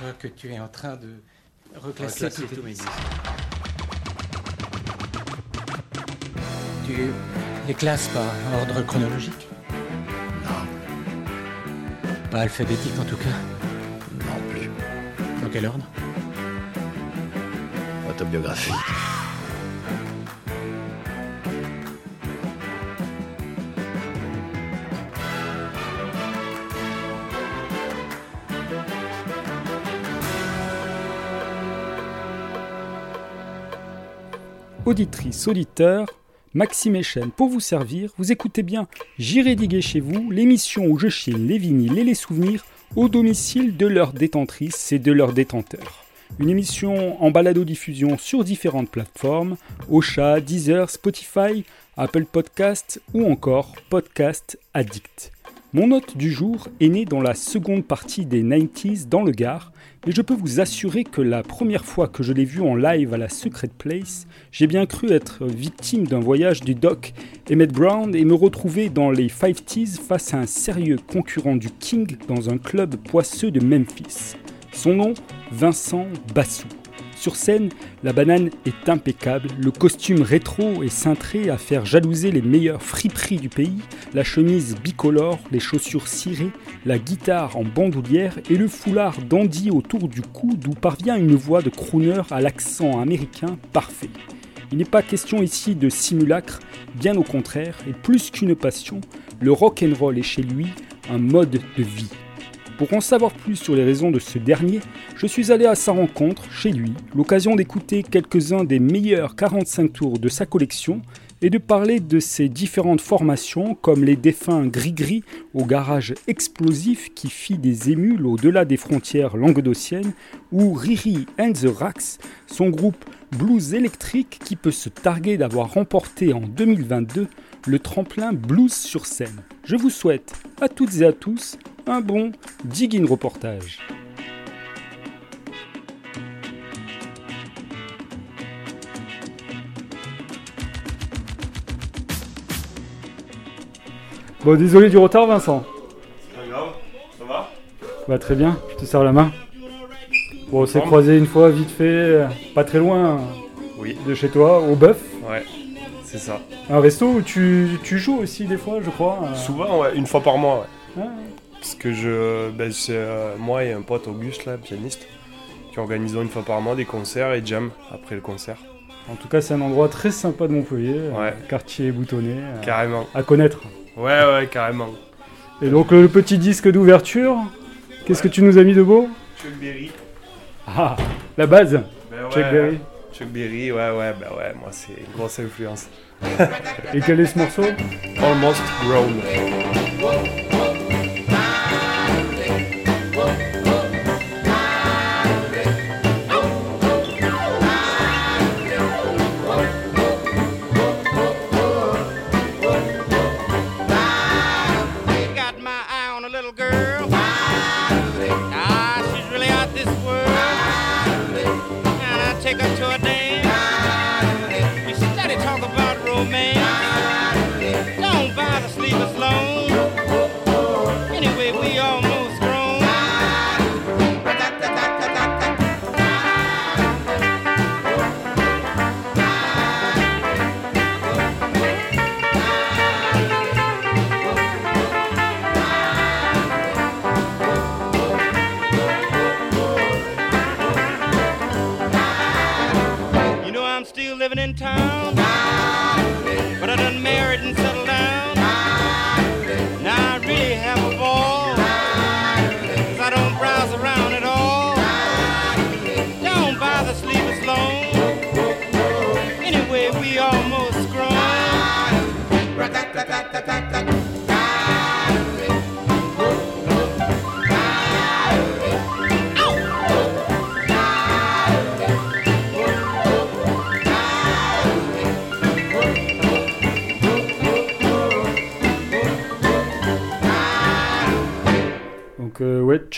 crois que tu es en train de reclasser, Reclasser tous. Tu les classes par ordre chronologique Non, Pas alphabétique en tout cas. non plus. Dans quel ordre? Autobiographie. Auditrice, auditeur, Maxime Echen pour vous servir. Vous écoutez bien J'irai diguer chez vous, l'émission où je chine les vinyles et les souvenirs au domicile de leurs détentrices et de leurs détenteurs. Une émission en balado-diffusion sur différentes plateformes, Ocha, Deezer, Spotify, Apple Podcast ou encore Podcast Addict. Mon hôte du jour est né dans la seconde partie des 90s dans le Gard, et je peux vous assurer que la première fois que je l'ai vu en live à la Secret Place, j'ai bien cru être victime d'un voyage du doc Emmett Brown et me retrouver dans les 50s face à un sérieux concurrent du King dans un club poisseux de Memphis. Son nom, Vincent Bassou. Sur scène, la banane est impeccable, le costume rétro est cintré à faire jalouser les meilleures friperies du pays, la chemise bicolore, les chaussures cirées, la guitare en bandoulière et le foulard dandy autour du cou d'où parvient une voix de crooner à l'accent américain parfait. Il n'est pas question ici de simulacre, bien au contraire, et plus qu'une passion, le rock roll est chez lui un mode de vie. Pour en savoir plus sur les raisons de ce dernier, je suis allé à sa rencontre, chez lui, l'occasion d'écouter quelques-uns des meilleurs 45 tours de sa collection et de parler de ses différentes formations comme les défunts Gris-Gris au garage explosif qui fit des émules au-delà des frontières languedociennes ou Riri and the Rax, son groupe blues électrique qui peut se targuer d'avoir remporté en 2022 le tremplin blues sur scène. Je vous souhaite à toutes et à tous un bon Digging reportage. Bon, désolé du retard, Vincent. Pas grave, ça va Bah, très bien, je te serre la main. Bon, on s'est croisé une fois, vite fait, euh, pas très loin Oui, de chez toi, au bœuf. ouais, c'est ça. Un resto où tu, tu joues aussi des fois, je crois. euh. Souvent, ouais, une fois par mois, ouais. Ah, que je, ben, c'est euh, moi et un pote Auguste, là, pianiste, qui organisons une fois par mois des concerts et jam après le concert. En tout cas, c'est un endroit très sympa de Montpellier, euh, Ouais. quartier boutonné, euh, Carrément. à connaître. Ouais, ouais, carrément. Et donc le, petit disque d'ouverture, qu'est-ce que tu nous as mis de beau? Chuck Berry. Ah, la base, Ben ouais, Chuck Berry. Chuck Berry, ouais, ouais, bah ouais, moi c'est une grosse influence. Et quel est ce morceau? Almost Grown. Town, but I done married and settled down. Now I really have a ball, 'cause I don't browse around at all. Don't bother sleep us long. Anyway, we grown.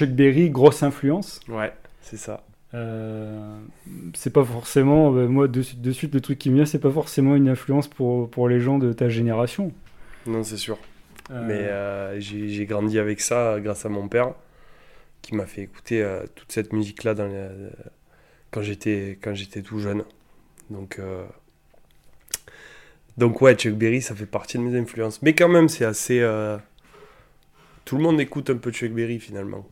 Chuck Berry, grosse influence. Ouais, c'est ça. Euh, c'est pas forcément, euh, moi de, de suite le truc qui me vient, c'est pas forcément une influence pour, pour les gens de ta génération. Non, c'est sûr. Euh, Mais euh, j'ai grandi avec ça grâce à mon père. qui m'a fait écouter euh, toute cette musique-là dans les- euh, quand j'étais quand j'étais tout jeune. Donc, euh, donc ouais, Chuck Berry, ça fait partie de mes influences. Mais quand même, c'est assez. euh, Tout le monde écoute un peu Chuck Berry finalement.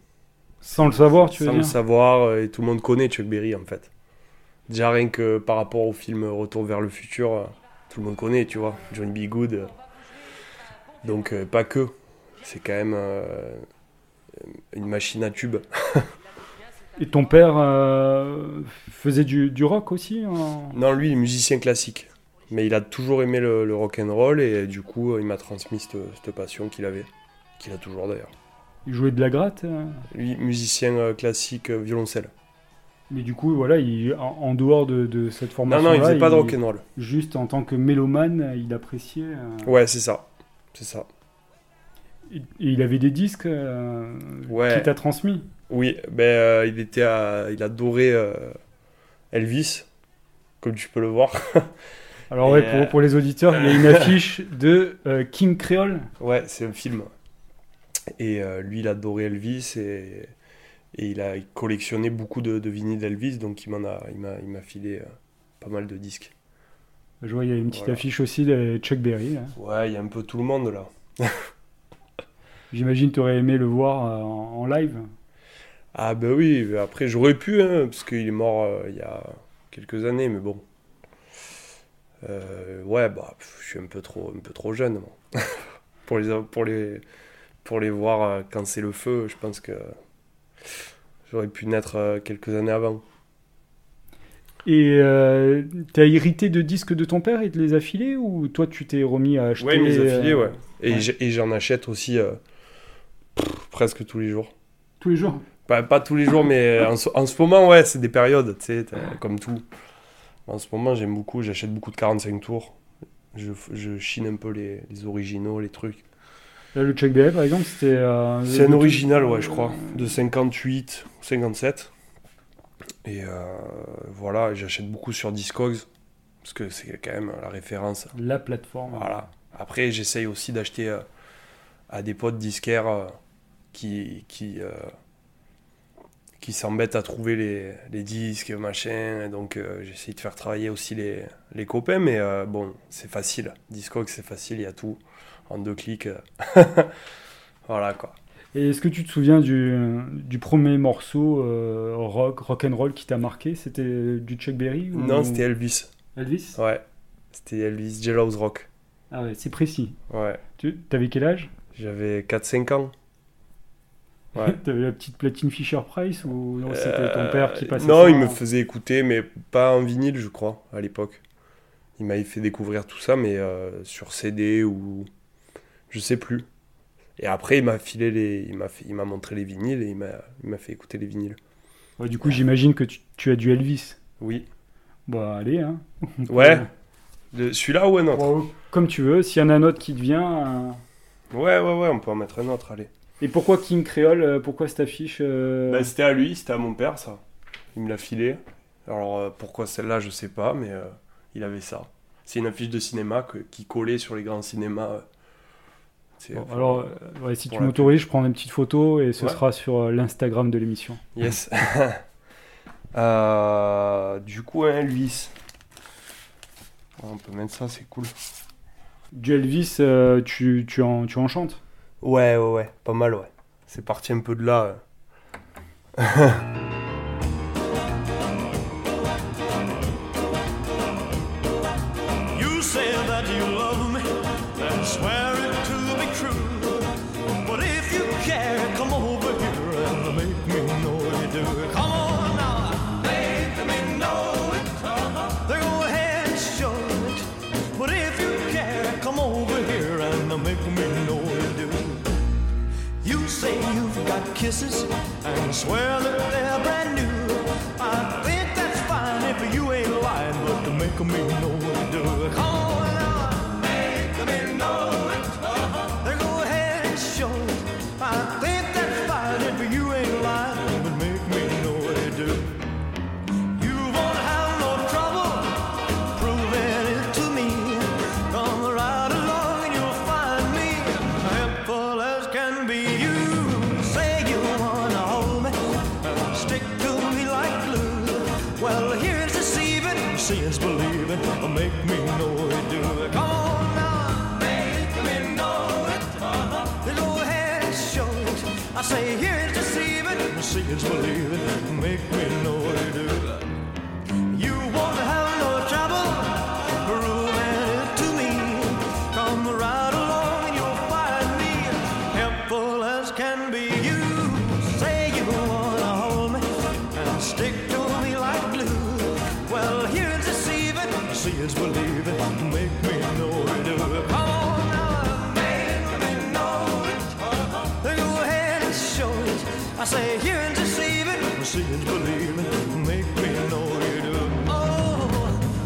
Sans le savoir, tu veux Sans le savoir, euh, et tout le monde connaît Chuck Berry en fait. Déjà rien que par rapport au film Retour vers le futur, euh, tout le monde connaît, tu vois, Johnny B. Good. euh. Donc pas que, c'est quand même euh, une machine à tube. Et ton père euh, faisait du, du rock aussi Non, lui, il est musicien classique, mais il a toujours aimé le, le rock and roll et du coup, il m'a transmis cette, cette passion qu'il avait, qu'il a toujours d'ailleurs. Il jouait de la gratte Lui, musicien euh, classique, euh, violoncelle. Mais du coup, voilà, il, en, en dehors de, de cette Non, formation non, il faisait pas de rock and roll. Juste en tant que mélomane, il appréciait. euh, Ouais, c'est ça, c'est ça. et, et il avait des disques euh, Ouais. qu'il t'a transmis. Oui, ben, euh, il était à- il adorait Elvis, comme tu peux le voir. Alors, Et ouais, pour, pour les auditeurs, il y a une affiche de King Creole. ouais, c'est un film. Et euh, lui, il adorait Elvis et, et il a collectionné beaucoup de, de vinyles d'Elvis, donc il m'en a, il m'a, il m'a filé euh, pas mal de disques. Je vois, il y a une petite Voilà. affiche aussi de Chuck Berry. là. Ouais, il y a un peu tout le monde là. J'imagine tu aurais aimé le voir euh, en, en live. Ah ben oui, mais après j'aurais pu, hein, parce qu'il est mort euh, il y a quelques années, mais bon. Euh, ouais, bah, je suis un peu trop, un peu trop jeune moi. pour, les, pour, les, pour les voir euh, quand c'est le feu, je pense que j'aurais pu naître euh, quelques années avant. Et euh, t'as hérité de disques de ton père et te les as filés ou toi tu t'es remis à acheter Ouais, mes affiliés, euh, ouais. Et ouais. j'ai- et j'en achète aussi euh, pff, presque tous les jours. tous les jours? Pas, pas tous les jours, mais en, ce- en ce moment, ouais, c'est des périodes, tu sais, comme tout. En ce moment, j'aime beaucoup, j'achète beaucoup de 45 tours. Je, je chine un peu les, les originaux, les trucs. Là, le Chuck Berry par exemple c'était. euh, C'est un original, ouais, je crois, de 58 ou 57. Et euh, voilà, j'achète beaucoup sur Discogs, parce que c'est quand même la référence. La plateforme. Voilà. Après, j'essaye aussi d'acheter euh, à des potes disquaires euh, qui, qui, qui s'embêtent à trouver les, les disques, machin. Donc, euh, j'essaye de faire travailler aussi les, les copains. Mais euh, bon, c'est facile. Discogs, c'est facile, il y a tout en deux clics. euh. voilà, quoi. Et est-ce que tu te souviens du, du premier morceau euh, rock, rock and roll qui t'a marqué? C'était du Chuck Berry ou- Non, c'était Elvis. Elvis? Ouais. C'était Elvis Jailhouse Rock. Ah ouais, c'est précis. Ouais. Tu avais quel âge? J'avais 4-5 ans. Ouais. T'avais la petite platine Fisher Price ou non, c'était ton Euh, père qui passait Non, ça il me faisait écouter, mais pas en vinyle, je crois, à l'époque. Il m'avait fait découvrir tout ça, mais euh, sur CD ou. Je sais plus. Et après, il m'a filé les. Il m'a fait... il m'a montré les vinyles et il m'a... il m'a fait écouter les vinyles. Ouais, du coup, j'imagine que tu, tu as du Elvis. Oui. Bah, allez, hein. Ouais. De- Celui-là ou un autre? Comme tu veux, s'il y en a un autre qui te vient. euh, Ouais, ouais, ouais, on peut en mettre un autre, allez. Et pourquoi King Creole euh, Pourquoi cette affiche euh, Bah, c'était à lui, c'était à mon père, ça. Il me l'a filé. Alors, euh, pourquoi celle-là, je sais pas, mais euh, il avait ça. C'est une affiche de cinéma que- qui collait sur les grands cinémas. C'est- Bon, enfin, alors, euh, ouais, si tu m'autorises, je prends une petite photo et ce Ouais. sera sur euh, l'Instagram de l'émission. Yes. Euh, du coup, un Elvis. On peut mettre ça, c'est cool. Du Elvis, euh, tu, tu, en, tu en chantes Ouais, ouais, ouais, pas mal, ouais. C'est parti un peu de là. kisses and swear that they're brand new. I think that's fine if you ain't lying, but to make me know what to do. Seeing's believing. Make me know deceiving, see is believing. Make me know you do it. Oh,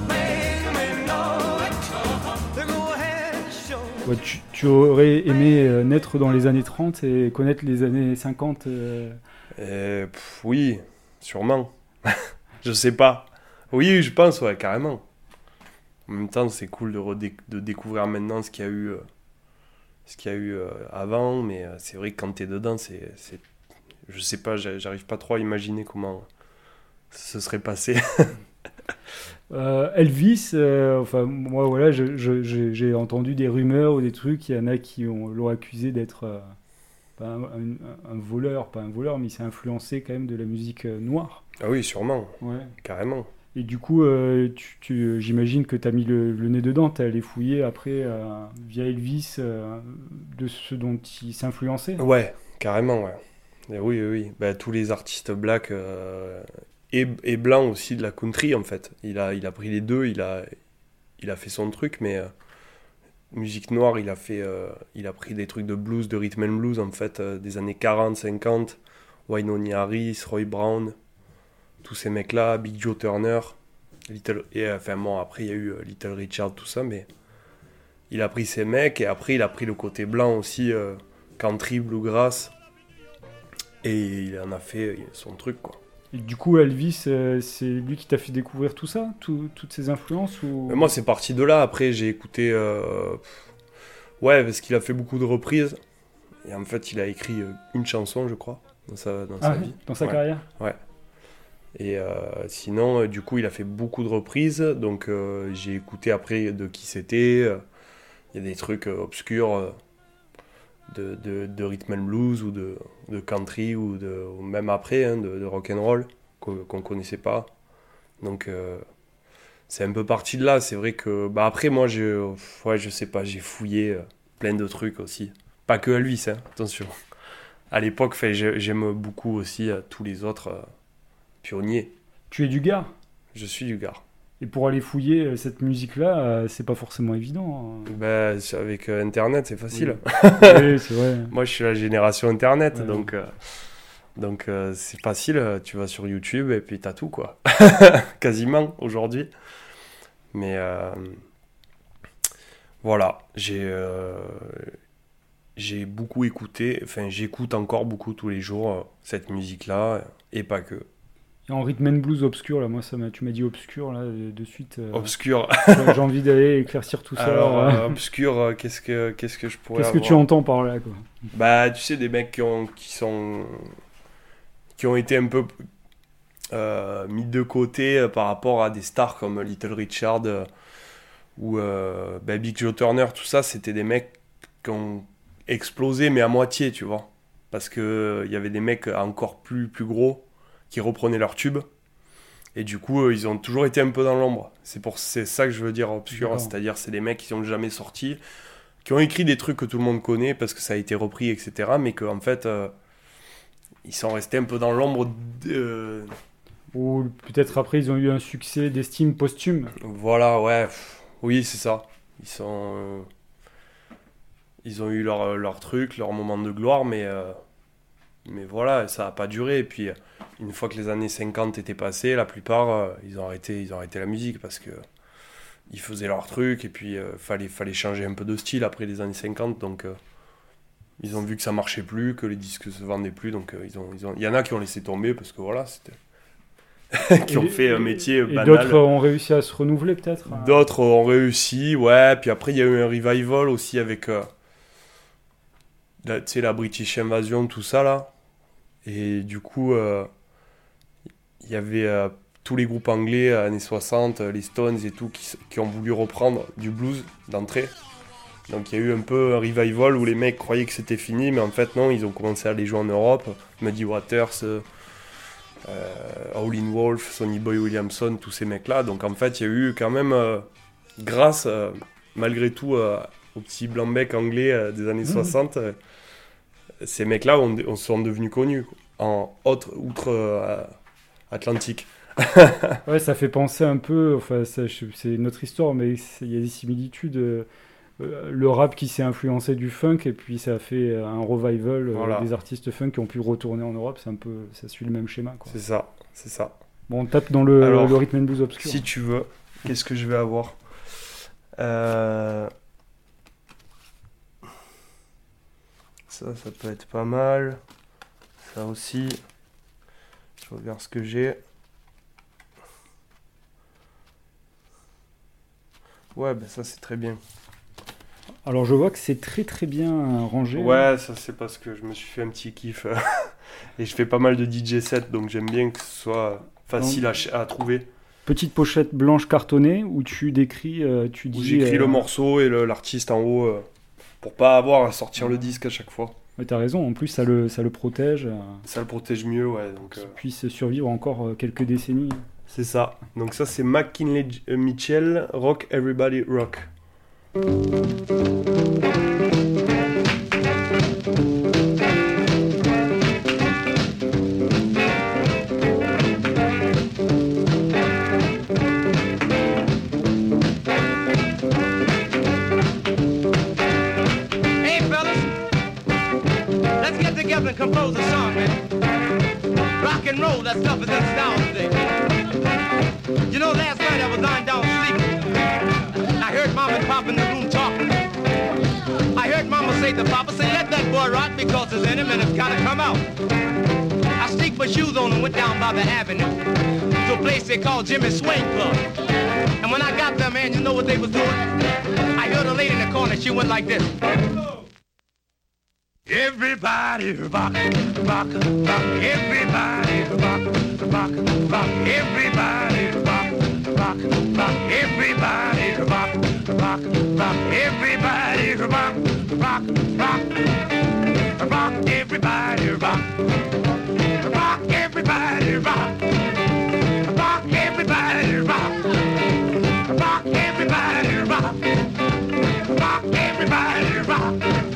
make me know it. Go ahead and show it. Ouais, tu, tu aurais aimé euh, naître dans les années 30 et connaître les années 50 euh, pff, oui, sûrement. je sais pas. Oui, je pense, ouais, carrément. En même temps, c'est cool de, redé- de découvrir maintenant ce qu'il y a eu, euh, ce qu'il y a eu euh, avant, mais euh, c'est vrai que quand t'es dedans, c'est, je sais pas, j'a- j'arrive pas trop à imaginer comment ce serait passé. Euh, Elvis, euh, enfin moi voilà, j'ai entendu des rumeurs ou des trucs. Il y en a qui ont- l'ont accusé d'être euh, pas un, un- un voleur, pas un voleur, mais il s'est influencé quand même de la musique noire. ah oui, sûrement, Ouais. carrément. Et du coup, tu, tu- j'imagine que tu as mis le, le nez dedans, tu allé fouiller après via Elvis de ce dont il s'influençait. Ouais, carrément, ouais. Et oui, oui, oui. Bah, tous les artistes black euh, et, blancs aussi de la country, en fait. Il a, pris les deux, il a, fait son truc, mais euh, musique noire, il a, fait, euh, pris des trucs de blues, de rhythm and blues, en fait, des années 40, 50. Wynonna Harris, Roy Brown, tous ces mecs-là, Big Joe Turner. Little, et enfin, bon, après, il y a eu Little Richard, tout ça, mais il a pris ces mecs, et après, il a pris le côté blanc aussi. country, bluegrass. Et il en a fait son truc, quoi. Et du coup, Elvis, euh, c'est lui qui t'a fait découvrir tout ça, tout- toutes ces influences ou... Moi, c'est parti de là. Après, j'ai écouté. euh, Ouais, parce qu'il a fait beaucoup de reprises. Et en fait, il a écrit euh, une chanson, je crois, dans sa, dans Ah sa ouais, vie. dans sa Ouais. carrière? Et euh, sinon, du coup, il a fait beaucoup de reprises. Donc, j'ai écouté après de qui c'était. Il y a des trucs obscurs de, de, de rhythm and blues ou de, de country ou, de, ou même après hein, de, rock and roll qu'on connaissait pas. Donc, euh, c'est un peu parti de là. C'est vrai que bah après, moi, je, ouais, je sais pas, j'ai fouillé euh, plein de trucs aussi. Pas que Elvis, hein, attention. À l'époque, j'aime beaucoup aussi euh, tous les autres. euh, pionnier. Tu es du Gard? Je suis du Gard. Et pour aller fouiller euh, cette musique-là, euh, c'est pas forcément évident. hein. Ben, c'est- avec euh, Internet, c'est facile. oui, c'est vrai. Moi, je suis la génération Internet, Ouais. donc, donc euh, c'est facile. Tu vas sur YouTube et puis t'as tout, quoi. Quasiment, aujourd'hui. Mais euh, voilà, j'ai euh, j'ai beaucoup écouté, enfin, j'écoute encore beaucoup tous les jours cette musique-là, et pas que. En rhythm and blues obscur, là, moi, ça m'a, tu m'as dit obscur, là, de suite. euh, Obscur. j'ai envie d'aller éclaircir tout ça. Alors, euh. euh, obscur, euh, qu'est-ce que, qu'est-ce que je pourrais Qu'est-ce que tu entends par là, quoi? Bah, tu sais, des mecs qui, ont, qui sont. qui ont été un peu mis de côté par rapport à des stars comme Little Richard ou bah, Big Joe Turner, tout ça, c'était des mecs qui ont explosé, mais à moitié, tu vois. Parce que il y avait des mecs encore plus, plus gros qui reprenaient leur tube. Et du coup, euh, ils ont toujours été un peu dans l'ombre. C'est pour c'est ça que je veux dire obscur. C'est-à-dire, c'est des mecs qui sont jamais sortis, qui ont écrit des trucs que tout le monde connaît parce que ça a été repris, etc. Mais qu'en fait, euh, ils sont restés un peu dans l'ombre. de- Ou peut-être après, ils ont eu un succès d'estime posthume. Voilà, ouais. pff, Oui, c'est ça. Ils sont. euh, Ils ont eu leur, leur truc, leur moment de gloire, mais. Mais voilà, ça n'a pas duré. Et puis, une fois que les années 50 étaient passées, la plupart, euh, ils, ont arrêté, ils ont arrêté la musique parce que ils faisaient leur truc et puis euh, fallait, fallait changer un peu de style après les années 50. Donc, euh, ils ont vu que ça marchait plus, que les disques se vendaient plus. Donc, euh, ils ont, ils ont... il y en a qui ont laissé tomber parce que voilà, c'était. qui ont fait un métier Et banal. d'autres ont réussi à se renouveler, peut-être hein. D'autres ont réussi, ouais. Puis après, il y a eu un revival aussi avec, la- tu sais, la British Invasion, tout ça, là. Et du coup, euh, il y avait euh, tous les groupes anglais, euh, années 60, euh, les Stones et tout, qui, ont voulu reprendre du blues d'entrée. Donc il y a eu un peu un revival où les mecs croyaient que c'était fini, mais en fait non, ils ont commencé à les jouer en Europe. Muddy Waters, euh, Howlin' Wolf, Sonny Boy Williamson, tous ces mecs-là. Donc en fait, il y a eu quand même, euh, grâce euh, malgré tout aux petits blancs-becs anglais des années 60, euh, ces mecs-là ont, ont- sont devenus connus en autre, outre euh, Atlantique. Ouais, ça fait penser un peu, enfin, c'est notre histoire, mais il y a des similitudes. euh, euh, le rap qui s'est influencé du funk et puis ça a fait un revival Voilà. des artistes funk qui ont pu retourner en Europe. C'est un peu, ça suit le même schéma. C'est ça, c'est ça. Bon, on tape dans le, Alors, le rhythm and blues obscur. Si tu veux, qu'est-ce que je vais avoir? Euh, Ça, ça peut être pas mal. Ça aussi. Je regarde ce que j'ai. Ouais, ben ça c'est très bien. Alors je vois que c'est très très bien euh, rangé. Ouais, ça c'est parce que je me suis fait un petit kiff. euh, Et je fais pas mal de DJ sets, donc j'aime bien que ce soit facile à, trouver. Petite pochette blanche cartonnée où tu décris, euh, tu Où dis. j'écris euh, le morceau et l'artiste en haut euh, pour pas avoir à sortir le disque à chaque fois. ouais, T'as raison. En plus, ça le, ça le protège, euh, Ça le protège mieux, ouais. Donc, euh, puisse survivre encore euh, quelques décennies. c'est ça. Donc ça, c'est McKinley Mitchell, Rock Everybody Rock. And compose a song, man. Rock and roll, that stuff is in style today. You know, last night I was lying down sleeping. I heard mom and pop in the room talking. I heard mama say to papa, say, let that boy rock because it's in him and it's gotta come out. I sneaked my shoes on and went down by the avenue to a place they call Jimmy Swing Club. And when I got there, man, you know what they was doing? I heard a lady in the corner, she went like this. Everybody rock, rock, rock, everybody rock, rock, rock, everybody rock, rock, rock, everybody rock, rock, rock, everybody rock, rock, rock, rock, everybody rock, rock, rock, rock, everybody rock, rock, everybody rock, rock, everybody. Rock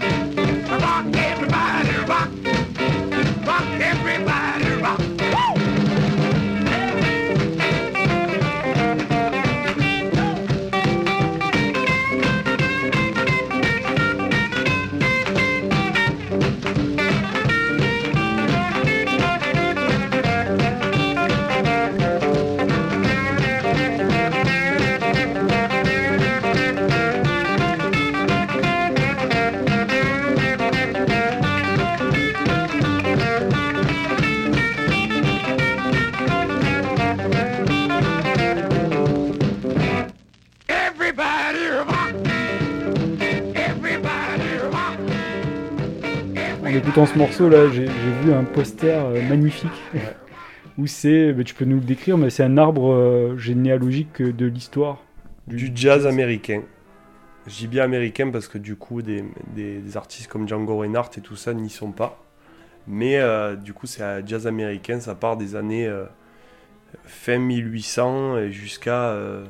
écoutant ce morceau là, j'ai vu un poster euh, magnifique où c'est, bah, tu peux nous le décrire, mais c'est un arbre euh, généalogique de l'histoire. Du jazz américain. Je dis bien américain parce que du coup, des, des- des artistes comme Django Reinhardt et tout ça n'y sont pas. Mais euh, du coup, c'est un jazz américain, ça part des années euh, fin 1800 et jusqu'à euh,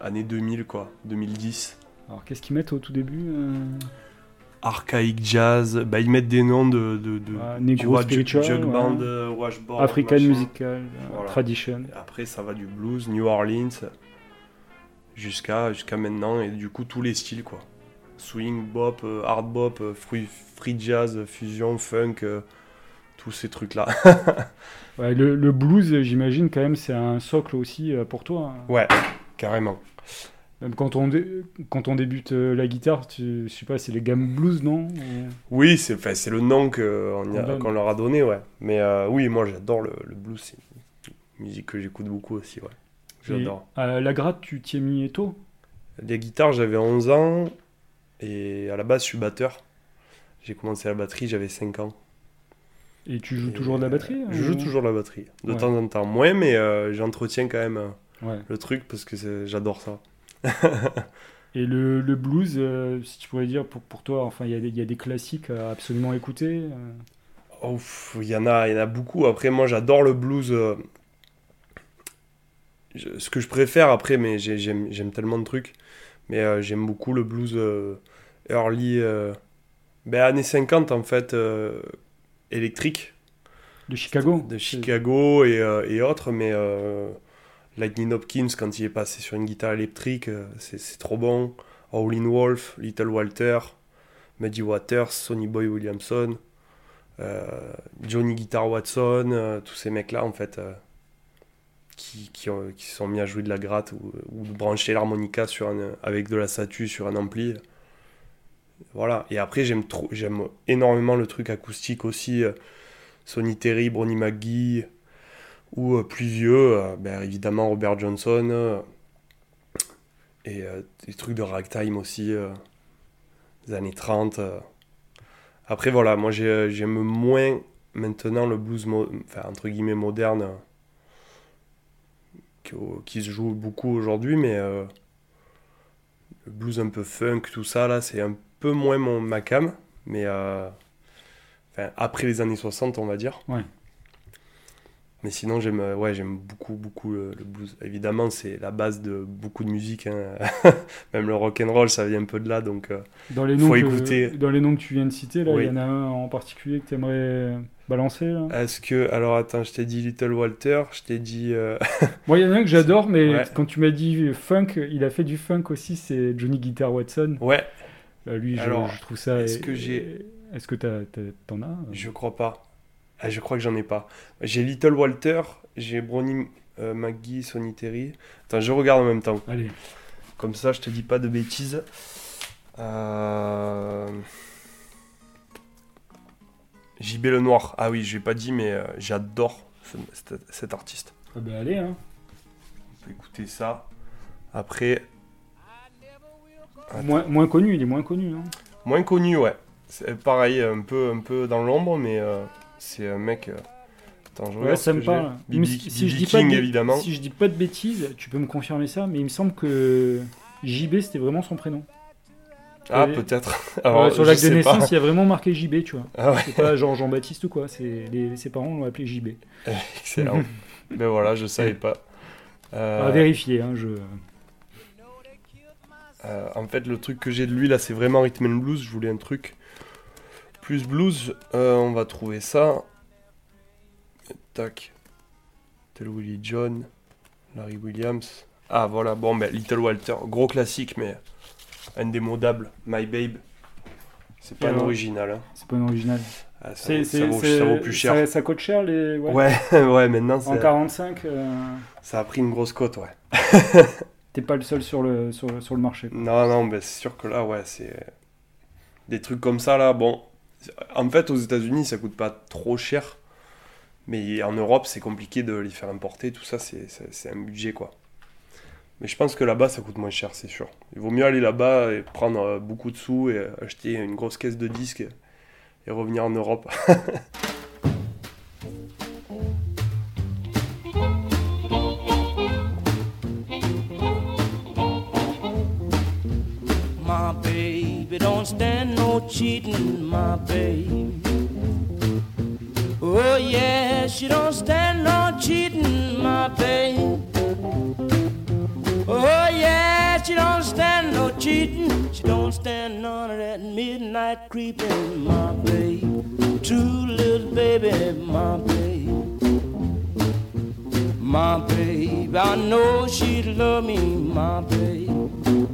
année 2000, quoi, 2010. Alors qu'est-ce qu'ils mettent au tout début euh, Archaïque jazz, bah, ils mettent des noms de. de, Ah, Negro Spiritual, Jug ouais. Band, euh, Washboard. African machin. Musical euh, Voilà. Tradition. Et Après, ça va du blues, New Orleans, jusqu'à jusqu'à maintenant, et du coup, tous les styles, quoi. Swing, bop, euh, hard bop, free, free jazz, fusion, funk, euh, tous ces trucs-là. Ouais, le, le blues, j'imagine quand même, c'est un socle aussi pour toi. hein. ouais, carrément. Même quand on, dé- quand on débute euh, la guitare, tu, je sais pas, c'est les gammes blues, non? Ou- Oui, c'est le nom qu'on leur a donné, ouais. Mais euh, oui, moi, j'adore le, le blues, c'est une musique que j'écoute beaucoup aussi, ouais. J'adore. Euh, la gratte, tu t'y es mis tôt? Les guitares, j'avais 11 ans, et à la base, je suis batteur. J'ai commencé la batterie, j'avais 5 ans. Et tu joues Et, toujours de la batterie Je joue ou- toujours de la batterie. De Ouais. temps en temps, moins, mais euh, j'entretiens quand même euh, Ouais. le truc parce que j'adore ça. Et le, le blues, euh, si tu pourrais dire pour, pour toi, enfin, il y, a des- il y a des classiques à absolument écouter. euh. Oh, Il y, en a, y en a beaucoup. Après, moi, j'adore le blues. euh, je- ce que je préfère, après, mais j'ai- j'aime j'aime tellement de trucs. Mais j'aime beaucoup le blues early. ben, années 50, en fait, électrique, De Chicago. de Chicago et, et autres. Mais Lightning Hopkins, quand il est passé sur une guitare électrique, euh, c'est trop bon. Howlin' Wolf, Little Walter, Muddy Waters, Sonny Boy Williamson. Euh, Johnny Guitar Watson, euh, tous ces mecs-là en fait qui, qui, se sont mis à jouer de la gratte ou, de brancher l'harmonica avec de la statue sur un ampli. Voilà, et après j'aime énormément le truc acoustique aussi. Sonny Terry, Bronny McGee, ou euh, plus vieux, euh, ben, évidemment Robert Johnson, euh, et des trucs de ragtime aussi, des années 30. euh. Après voilà, moi j'ai- j'aime moins maintenant le blues, enfin, entre guillemets moderne, qui, se joue beaucoup aujourd'hui, mais le blues un peu funk, tout ça là, c'est un peu moins mon, ma cam, mais après les années 60 on va dire. Ouais. Mais sinon, j'aime euh, ouais, j'aime beaucoup, beaucoup le, le blues. Évidemment, c'est la base de beaucoup de musique. hein. Même le rock and roll, ça vient un peu de là. Donc, euh, Dans les, Faut noms que, écouter. dans les noms que tu viens de citer, là, il Oui. y en a un en particulier que tu aimerais balancer. Est-ce que. Alors, attends, je t'ai dit Little Walter, je t'ai dit. euh, Moi, il y en a un que j'adore, mais Ouais. quand tu m'as dit funk, il a fait du funk aussi, c'est Johnny Guitar Watson. Ouais, lui, je, Alors, je trouve ça. est-ce que j'ai- Est-ce que t'en as? Je crois pas. Ah, je crois que j'en ai pas. J'ai Little Walter, j'ai Bronny euh, McGee, Sonny Terry. Attends, je regarde en même temps. Allez. Comme ça, je te dis pas de bêtises. Euh... JB Le Noir. Ah oui, je l'ai pas dit, mais euh, j'adore ce- cet, cet artiste. Ah bah, allez, hein. On peut écouter ça. Après. Moins, moins connu, il est moins connu. Hein. moins connu, ouais. C'est pareil, un peu, un peu dans l'ombre, mais euh, c'est un mec. euh, Attends, je Ouais, ça me parle. si, je dis pas de, évidemment. si je dis pas de bêtises, tu peux me confirmer ça, mais il me semble que JB c'était vraiment son prénom. Ah, peut-être. Ouais, sur l'acte de naissance, il y a vraiment marqué JB, tu vois. Ah ouais, C'est pas genre Jean-Baptiste ou quoi, c'est les- ses parents l'ont appelé JB. excellent. ben voilà, je savais pas. Euh, À vérifier, hein, je. Euh, en fait, le truc que j'ai de lui là, c'est vraiment rhythm and blues. Je voulais un truc plus blues. Euh, on va trouver ça. Tac. Little Willie John, Larry Williams. Ah voilà, bon ben Little Walter, gros classique mais indémodable. My Babe. C'est pas Et un alors original. hein. C'est pas un original. Ah, ça, C'est- vaut plus cher. Ça, ça coûte cher les. Ouais. Ouais, ouais, maintenant En ça, 45, euh, ça a pris une grosse cote, ouais. t'es pas le seul sur le, sur, le- sur le marché. quoi. Non, non, mais c'est sûr que là, ouais, c'est. Des trucs comme ça, là, bon. En fait, aux États-Unis, ça coûte pas trop cher. Mais en Europe, c'est compliqué de les faire importer. Tout ça, c'est- un budget, quoi. Mais je pense que là-bas, ça coûte moins cher, c'est sûr. Il vaut mieux aller là-bas et prendre euh, beaucoup de sous et acheter une grosse caisse de disques et, revenir en Europe. no cheating, my baby. Oh yeah, she don't stand no cheating, my baby. Oh yeah, she don't stand no cheating. She don't stand none of that midnight creeping, my baby. True little baby, my baby. My baby, I know she'd love me, my baby.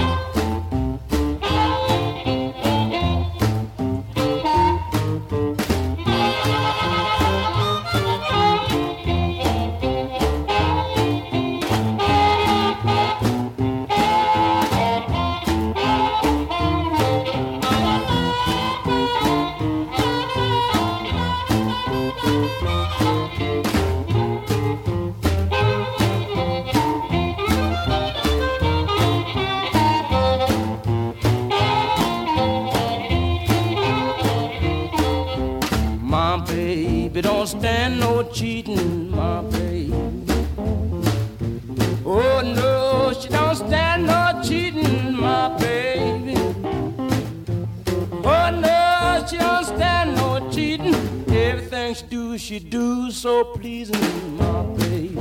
She do, so pleasing, my baby.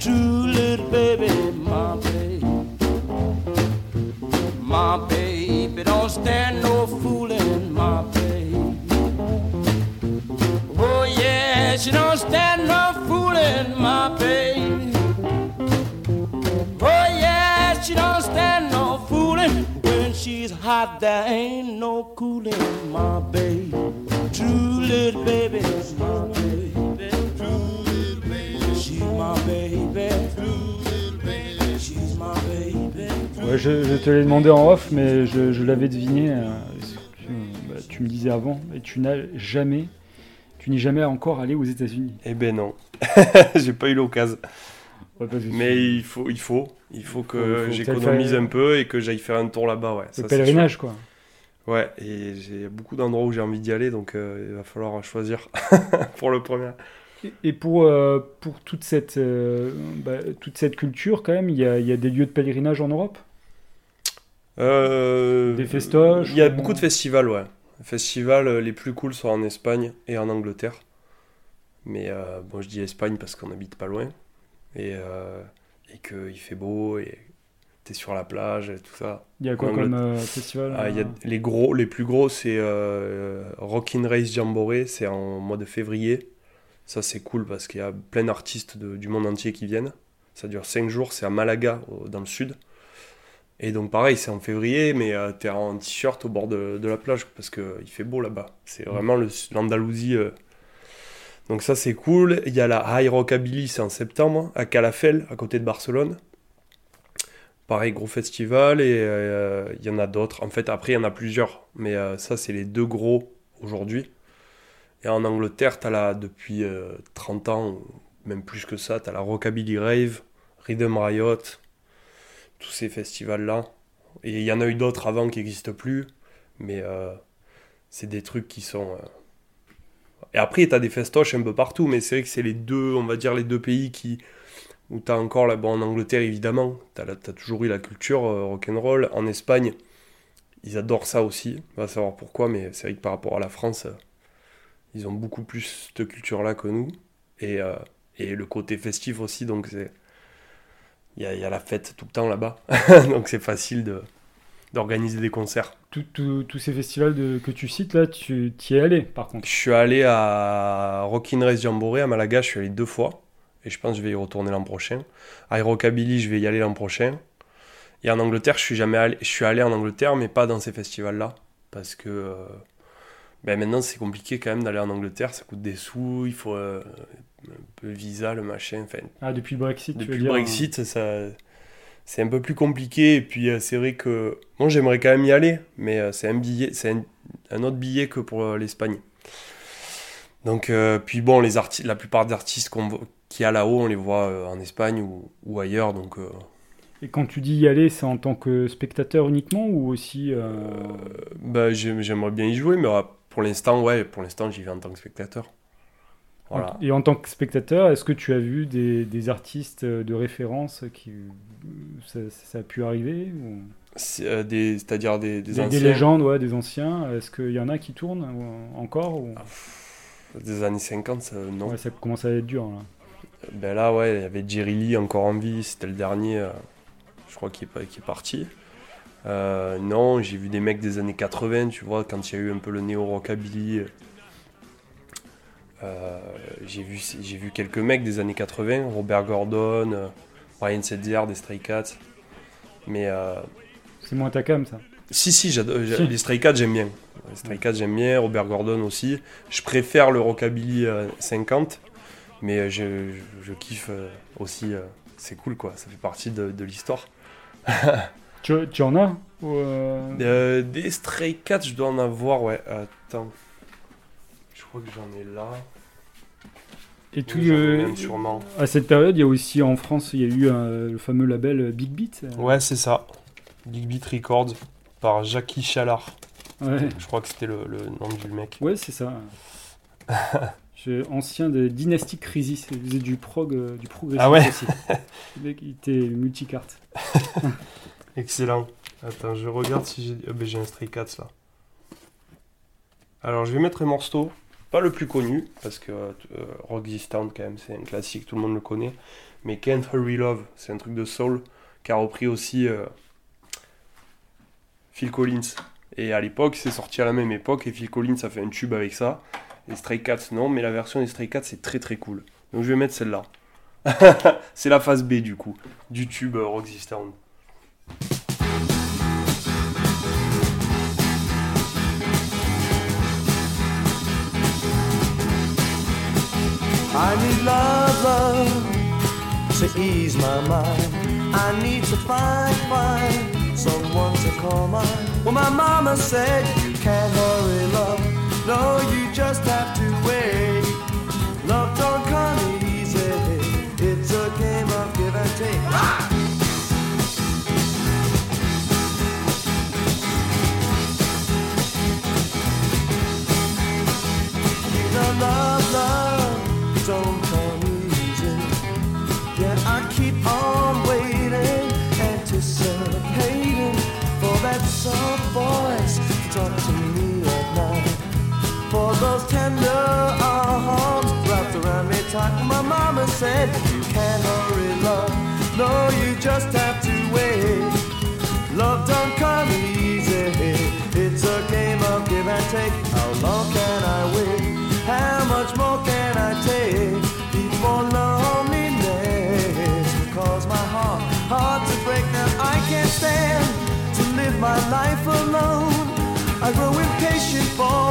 True little baby, my baby. My baby don't stand no fooling, my baby. Oh yeah, she don't stand no fooling, my baby. Oh yeah, she don't stand no fooling. When she's hot, there ain't no cooling, my baby. True little baby, my baby. Ouais, je, je te l'ai demandé en off, mais je, je l'avais deviné. euh, tu, bah, tu me disais avant, et tu n'as jamais, tu n'es jamais encore allé aux États-Unis. Eh ben non, j'ai pas eu l'occasion. Ouais, Mais il faut, il faut, il faut que j'économise un peu et que j'aille faire un tour là-bas, ouais. ça, le c'est pèlerinage, quoi. Ouais, et j'ai beaucoup d'endroits où j'ai envie d'y aller, donc euh, il va falloir choisir pour le premier. Et- pour, euh, pour toute, cette, euh, bah, toute cette culture, quand même, il y a, y a des lieux de pèlerinage en Europe? Euh, Des festoches Il y a ou- beaucoup de festivals, ouais. Les festivals les plus cool sont en Espagne et en Angleterre. Mais bon, je dis Espagne parce qu'on habite pas loin. Et, et qu'il fait beau et t'es sur la plage et tout ça. Il y a quoi En comme festival Ah, il y a les gros, les plus gros, c'est Rockin' Race Jamboree, c'est en mois de février. Ça, c'est cool parce qu'il y a plein d'artistes du monde entier qui viennent. Ça dure 5 jours, c'est à Malaga, dans le sud. Et donc, pareil, c'est en février, mais euh, t'es en t-shirt au bord de, la plage parce qu'il fait beau là-bas. C'est vraiment l'Andalousie. euh. Donc, ça, c'est cool. Il y a la High Rockabilly, c'est en septembre, à Calafell, à côté de Barcelone. Pareil, gros festival, et euh, il y en a d'autres. En fait, après, il y en a plusieurs, mais euh, ça, c'est les deux gros aujourd'hui. Et en Angleterre, t'as la, depuis euh, 30 ans, ou même plus que ça, t'as la Rockabilly Rave, Rhythm Riot, tous ces festivals-là. Et il y en a eu d'autres avant qui n'existent plus, mais euh, c'est des trucs qui sont... euh, Et après, t'as des festoches un peu partout, mais c'est vrai que c'est les deux, on va dire, les deux pays qui où t'as encore là, bon, en Angleterre évidemment, la- t'as toujours eu la culture euh, rock'n'roll. En Espagne, ils adorent ça aussi. On va savoir pourquoi, mais c'est vrai que par rapport à la France, euh, ils ont beaucoup plus de culture là que nous. Et, euh, et le côté festif aussi, donc c'est. Il y a, il y a la fête tout le temps là-bas. donc c'est facile de, d'organiser des concerts. Tous ces festivals de- que tu cites, là, tu y es allé, par contre. Je suis allé à Rockin' Race Jamboree à Malaga, je suis allé deux fois. Et je pense que je vais y retourner l'an prochain. À Rockabilly, je vais y aller l'an prochain. Et en Angleterre, je suis jamais allé. Je suis allé en Angleterre, mais pas dans ces festivals-là. Parce que euh, ben maintenant, c'est compliqué quand même d'aller en Angleterre. Ça coûte des sous, il faut euh, un peu visa, le machin. Enfin, Ah, depuis le Brexit, tu depuis veux le dire Brexit, ça, c'est un peu plus compliqué. Et puis, euh, c'est vrai que. Bon, j'aimerais quand même y aller, mais euh, c'est un billet, c'est un, un autre billet que pour l'Espagne. Donc, puis bon, les artistes, la plupart des artistes qu'on y a là-haut, on les voit en Espagne ou, ou ailleurs. Donc, Et quand tu dis y aller, c'est en tant que spectateur uniquement ou aussi. bah, j'aime- j'aimerais bien y jouer, mais euh, pour l'instant, ouais, pour l'instant, j'y vais en tant que spectateur. Voilà. Et en tant que spectateur, est-ce que tu as vu des, des artistes de référence qui. Ça, ça a pu arriver ou... Euh, C'est-à-dire des, des des, anciens. des légendes, ouais, des anciens. Est-ce qu'il y en a qui tournent ou- encore ou... Des années 50, ça, non. Ouais, ça commence à être dur là. Ben là, ouais, il y avait Jerry Lee encore en vie, c'était le dernier, euh, je crois, qui est, pas- qui est parti. Euh, non, j'ai vu des mecs des années 80, tu vois, quand il y a eu un peu le néo-rockabilly. Euh, j'ai vu, vu quelques mecs des années 80, Robert Gordon, euh, Brian Setzer, des Stray Cats. Mais euh, C'est moins ta cam ça. si, si, les Stray Cats, j'aime bien. Les Stray Cats, j'aime bien, Robert Gordon aussi. Je préfère le rockabilly euh, 50, mais je, je- je kiffe aussi. c'est cool, quoi. Ça fait partie de, de l'histoire. Tu, tu en as ou, euh, Euh, des Stray Cats, je dois en avoir, ouais. Attends. Je crois que j'en ai là. Et tout, Oui, euh, sûrement. à cette période, il y a aussi en France, il y a eu euh, le fameux label Big Beat. euh, Ouais, c'est ça. Big Beat Records par Jackie Chalard. Ouais, Je crois que c'était le, le nom du mec. ouais c'est ça. Je- ancien de Dynasty Crisis, il faisait du prog, euh, du progressif Ah ouais aussi. Le mec, il était multicarte. Excellent. Attends, je regarde si j'ai. ah ben, j'ai un Stray Cats là. Alors, je vais mettre un morceau, pas le plus connu, parce que euh, This Town, quand même, c'est un classique, tout le monde le connaît. Mais Can't Hurry Love, c'est un truc de soul qu'a repris aussi euh, Phil Collins. Et à l'époque, c'est sorti à la même époque, et Phil Collins a fait un tube avec ça. Les Stray Cats, non, mais la version des Stray Cats, c'est très très cool. Donc, je vais mettre celle-là. c'est la phase B, du coup, du tube euh, This Town. I need love, love to ease my mind. I need to find, find someone to call mine. Well, my mama said you can't hurry, love. No, you just have to those tender arms wrapped around me tight. My mama said you can't hurry, love. No, you just have to wait. Love don't come easy. It's a game of give and take. How long can I wait? How much more can I take before loneliness will cause my heart hard to break? Now I can't stand to live my life alone. I grow impatient for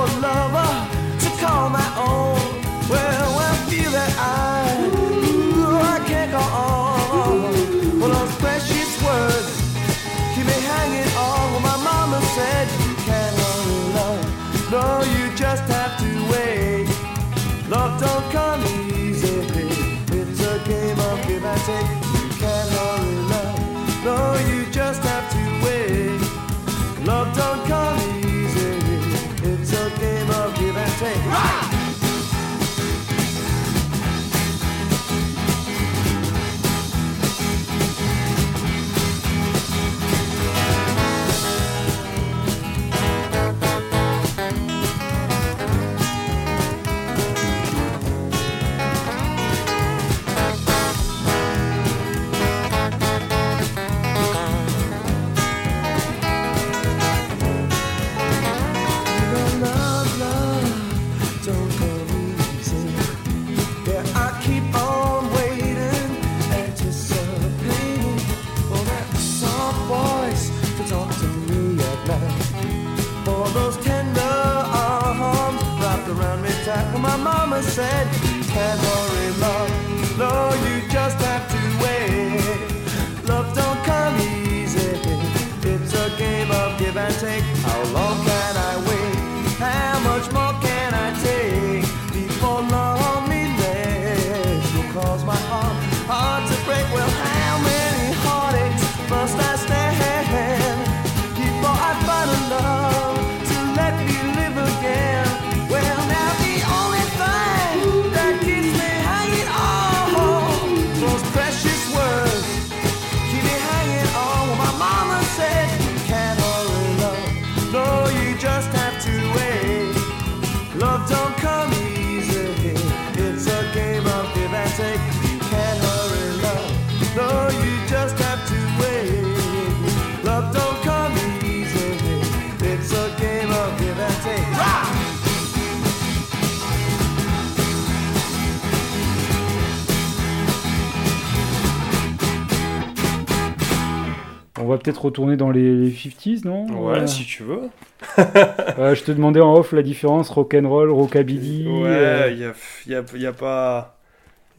peut-être retourner dans les, les 50s, non Ouais, Euh, si tu veux. euh, je te demandais en off la différence rock'n'roll, rockabilly. Ouais, euh, il n'y a, y a- y a pas,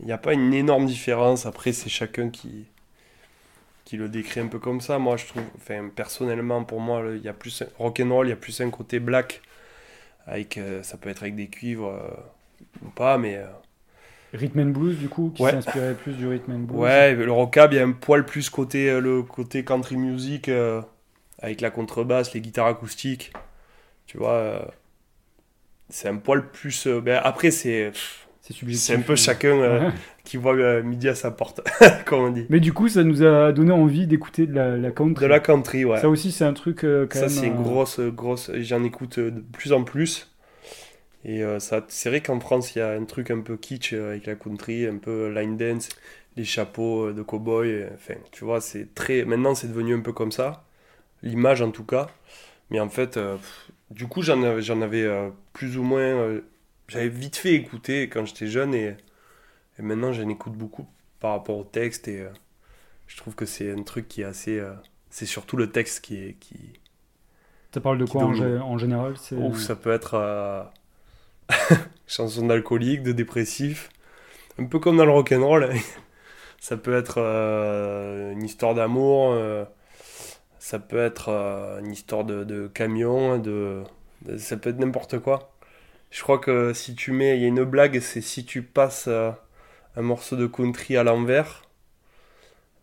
y a pas une énorme différence. Après, c'est chacun qui, qui le décrit un peu comme ça. Moi, je trouve, enfin, personnellement, pour moi, il y a plus rock'n'roll, il y a plus un côté black. Avec, euh, ça peut être avec des cuivres ou pas, mais Rhythm and blues, du coup, qui Ouais. s'inspirait plus du rhythm and blues. ouais, le rockab, il y a un poil plus côté, euh, le côté country music euh, avec la contrebasse, les guitares acoustiques. Tu vois, euh, c'est un poil plus. euh, ben, après, c'est C'est un peu chacun euh, qui voit euh, midi à sa porte, comme on dit. Mais du coup, ça nous a donné envie d'écouter de la, la country. De la country, ouais. Ça aussi, c'est un truc euh, quand Ça, c'est une grosse, grosse. J'en écoute de plus en plus. Et euh, ça, c'est vrai qu'en France, il y a un truc un peu kitsch euh, avec la country, un peu line dance, les chapeaux euh, de cow-boy. Enfin, tu vois, c'est très. Maintenant, c'est devenu un peu comme ça. L'image, en tout cas. Mais en fait, euh, pff, du coup, j'en avais, j'en avais euh, plus ou moins. euh, J'avais vite fait écouter quand j'étais jeune et, et maintenant, j'en écoute beaucoup par rapport au texte. Et je trouve que c'est un truc qui est assez. c'est surtout le texte qui est. Qui, Ça parle de quoi en, général c'est... Ouf, ça peut être chanson d'alcoolique, de dépressif, un peu comme dans le rock'n'roll. ça peut être euh, une histoire d'amour, euh, ça peut être euh, une histoire de, de camion, de, de- ça peut être n'importe quoi. Je crois que si tu mets, il y a une blague, c'est si tu passes un morceau de country à l'envers.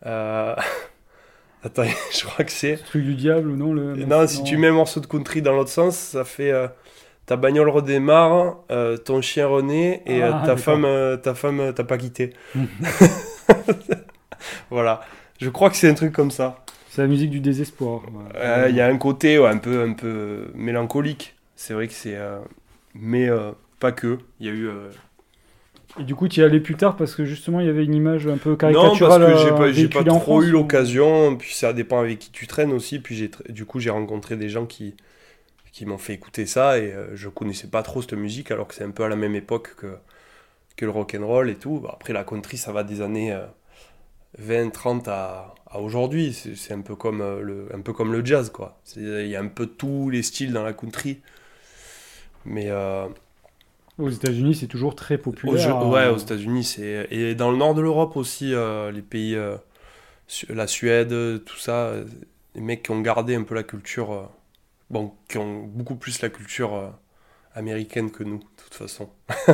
Attends, je crois que c'est. Truc du diable ou non le... Non, si tu mets un morceau de country dans l'autre sens, ça fait ta bagnole redémarre, euh, ton chien renaît et euh, Ah, ta femme, euh, ta femme euh, t'a pas quitté. voilà. Je crois que c'est un truc comme ça. C'est la musique du désespoir. Euh, Il y a un côté ouais, un peu, un peu mélancolique. C'est vrai que c'est, euh, mais pas que. Il y a eu. Et du coup, tu y allais plus tard parce que justement, il y avait une image un peu Non, caricaturale. parce que j'ai pas, trop France, eu ou- l'occasion. Puis ça dépend avec qui tu traînes aussi. Puis du coup, j'ai rencontré des gens qui, qui m'ont fait écouter ça et euh, je connaissais pas trop cette musique alors que c'est un peu à la même époque que, que le rock and roll et tout. Bah, après, la country, ça va des années euh, 20, 30 à, à aujourd'hui. C'est, un peu comme euh, le, un peu comme le jazz, quoi. Il y a un peu tous les styles dans la country. Mais euh, Aux États-Unis, c'est toujours très populaire. Jeux- ouais, euh, aux États-Unis, c'est et dans le nord de l'Europe aussi, euh, les pays, euh, la Suède, tout ça, euh, les mecs qui ont gardé un peu la culture, euh, bon, qui ont beaucoup plus la culture euh, américaine que nous, de toute façon.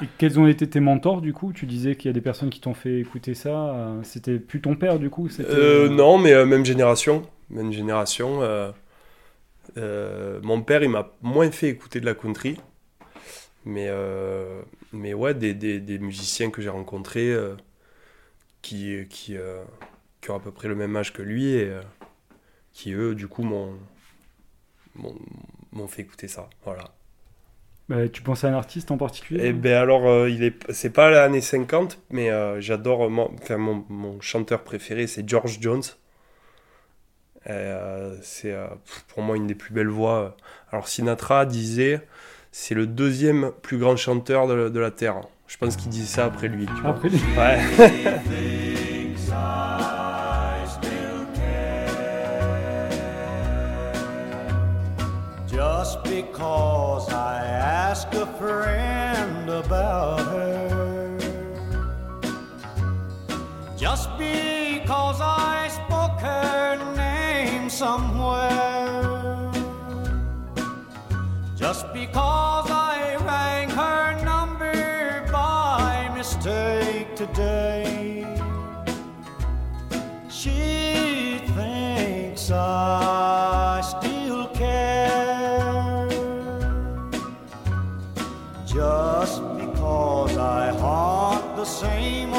Et quels ont été tes mentors du coup? Tu disais qu'il y a des personnes qui t'ont fait écouter ça. euh, C'était plus ton père du coup? Euh, non, mais euh, même génération, même génération. euh, mon père, il m'a moins fait écouter de la country, mais mais ouais, des, des, des musiciens que j'ai rencontrés qui qui qui ont à peu près le même âge que lui et qui eux, du coup, m'ont m'ont fait écouter ça. Voilà. bah, tu pensais à un artiste en particulier Et ben alors, euh, il est, c'est pas l'année 50, mais euh, j'adore, enfin mon, mon chanteur préféré, c'est George Jones. Euh, c'est euh, pour moi une des plus belles voix. Alors Sinatra disait, c'est le deuxième plus grand chanteur de, de la terre. Je pense qu'il disait ça après lui. tu vois. Après, Ouais. ask a friend about her. Just because I spoke her name somewhere. Just because same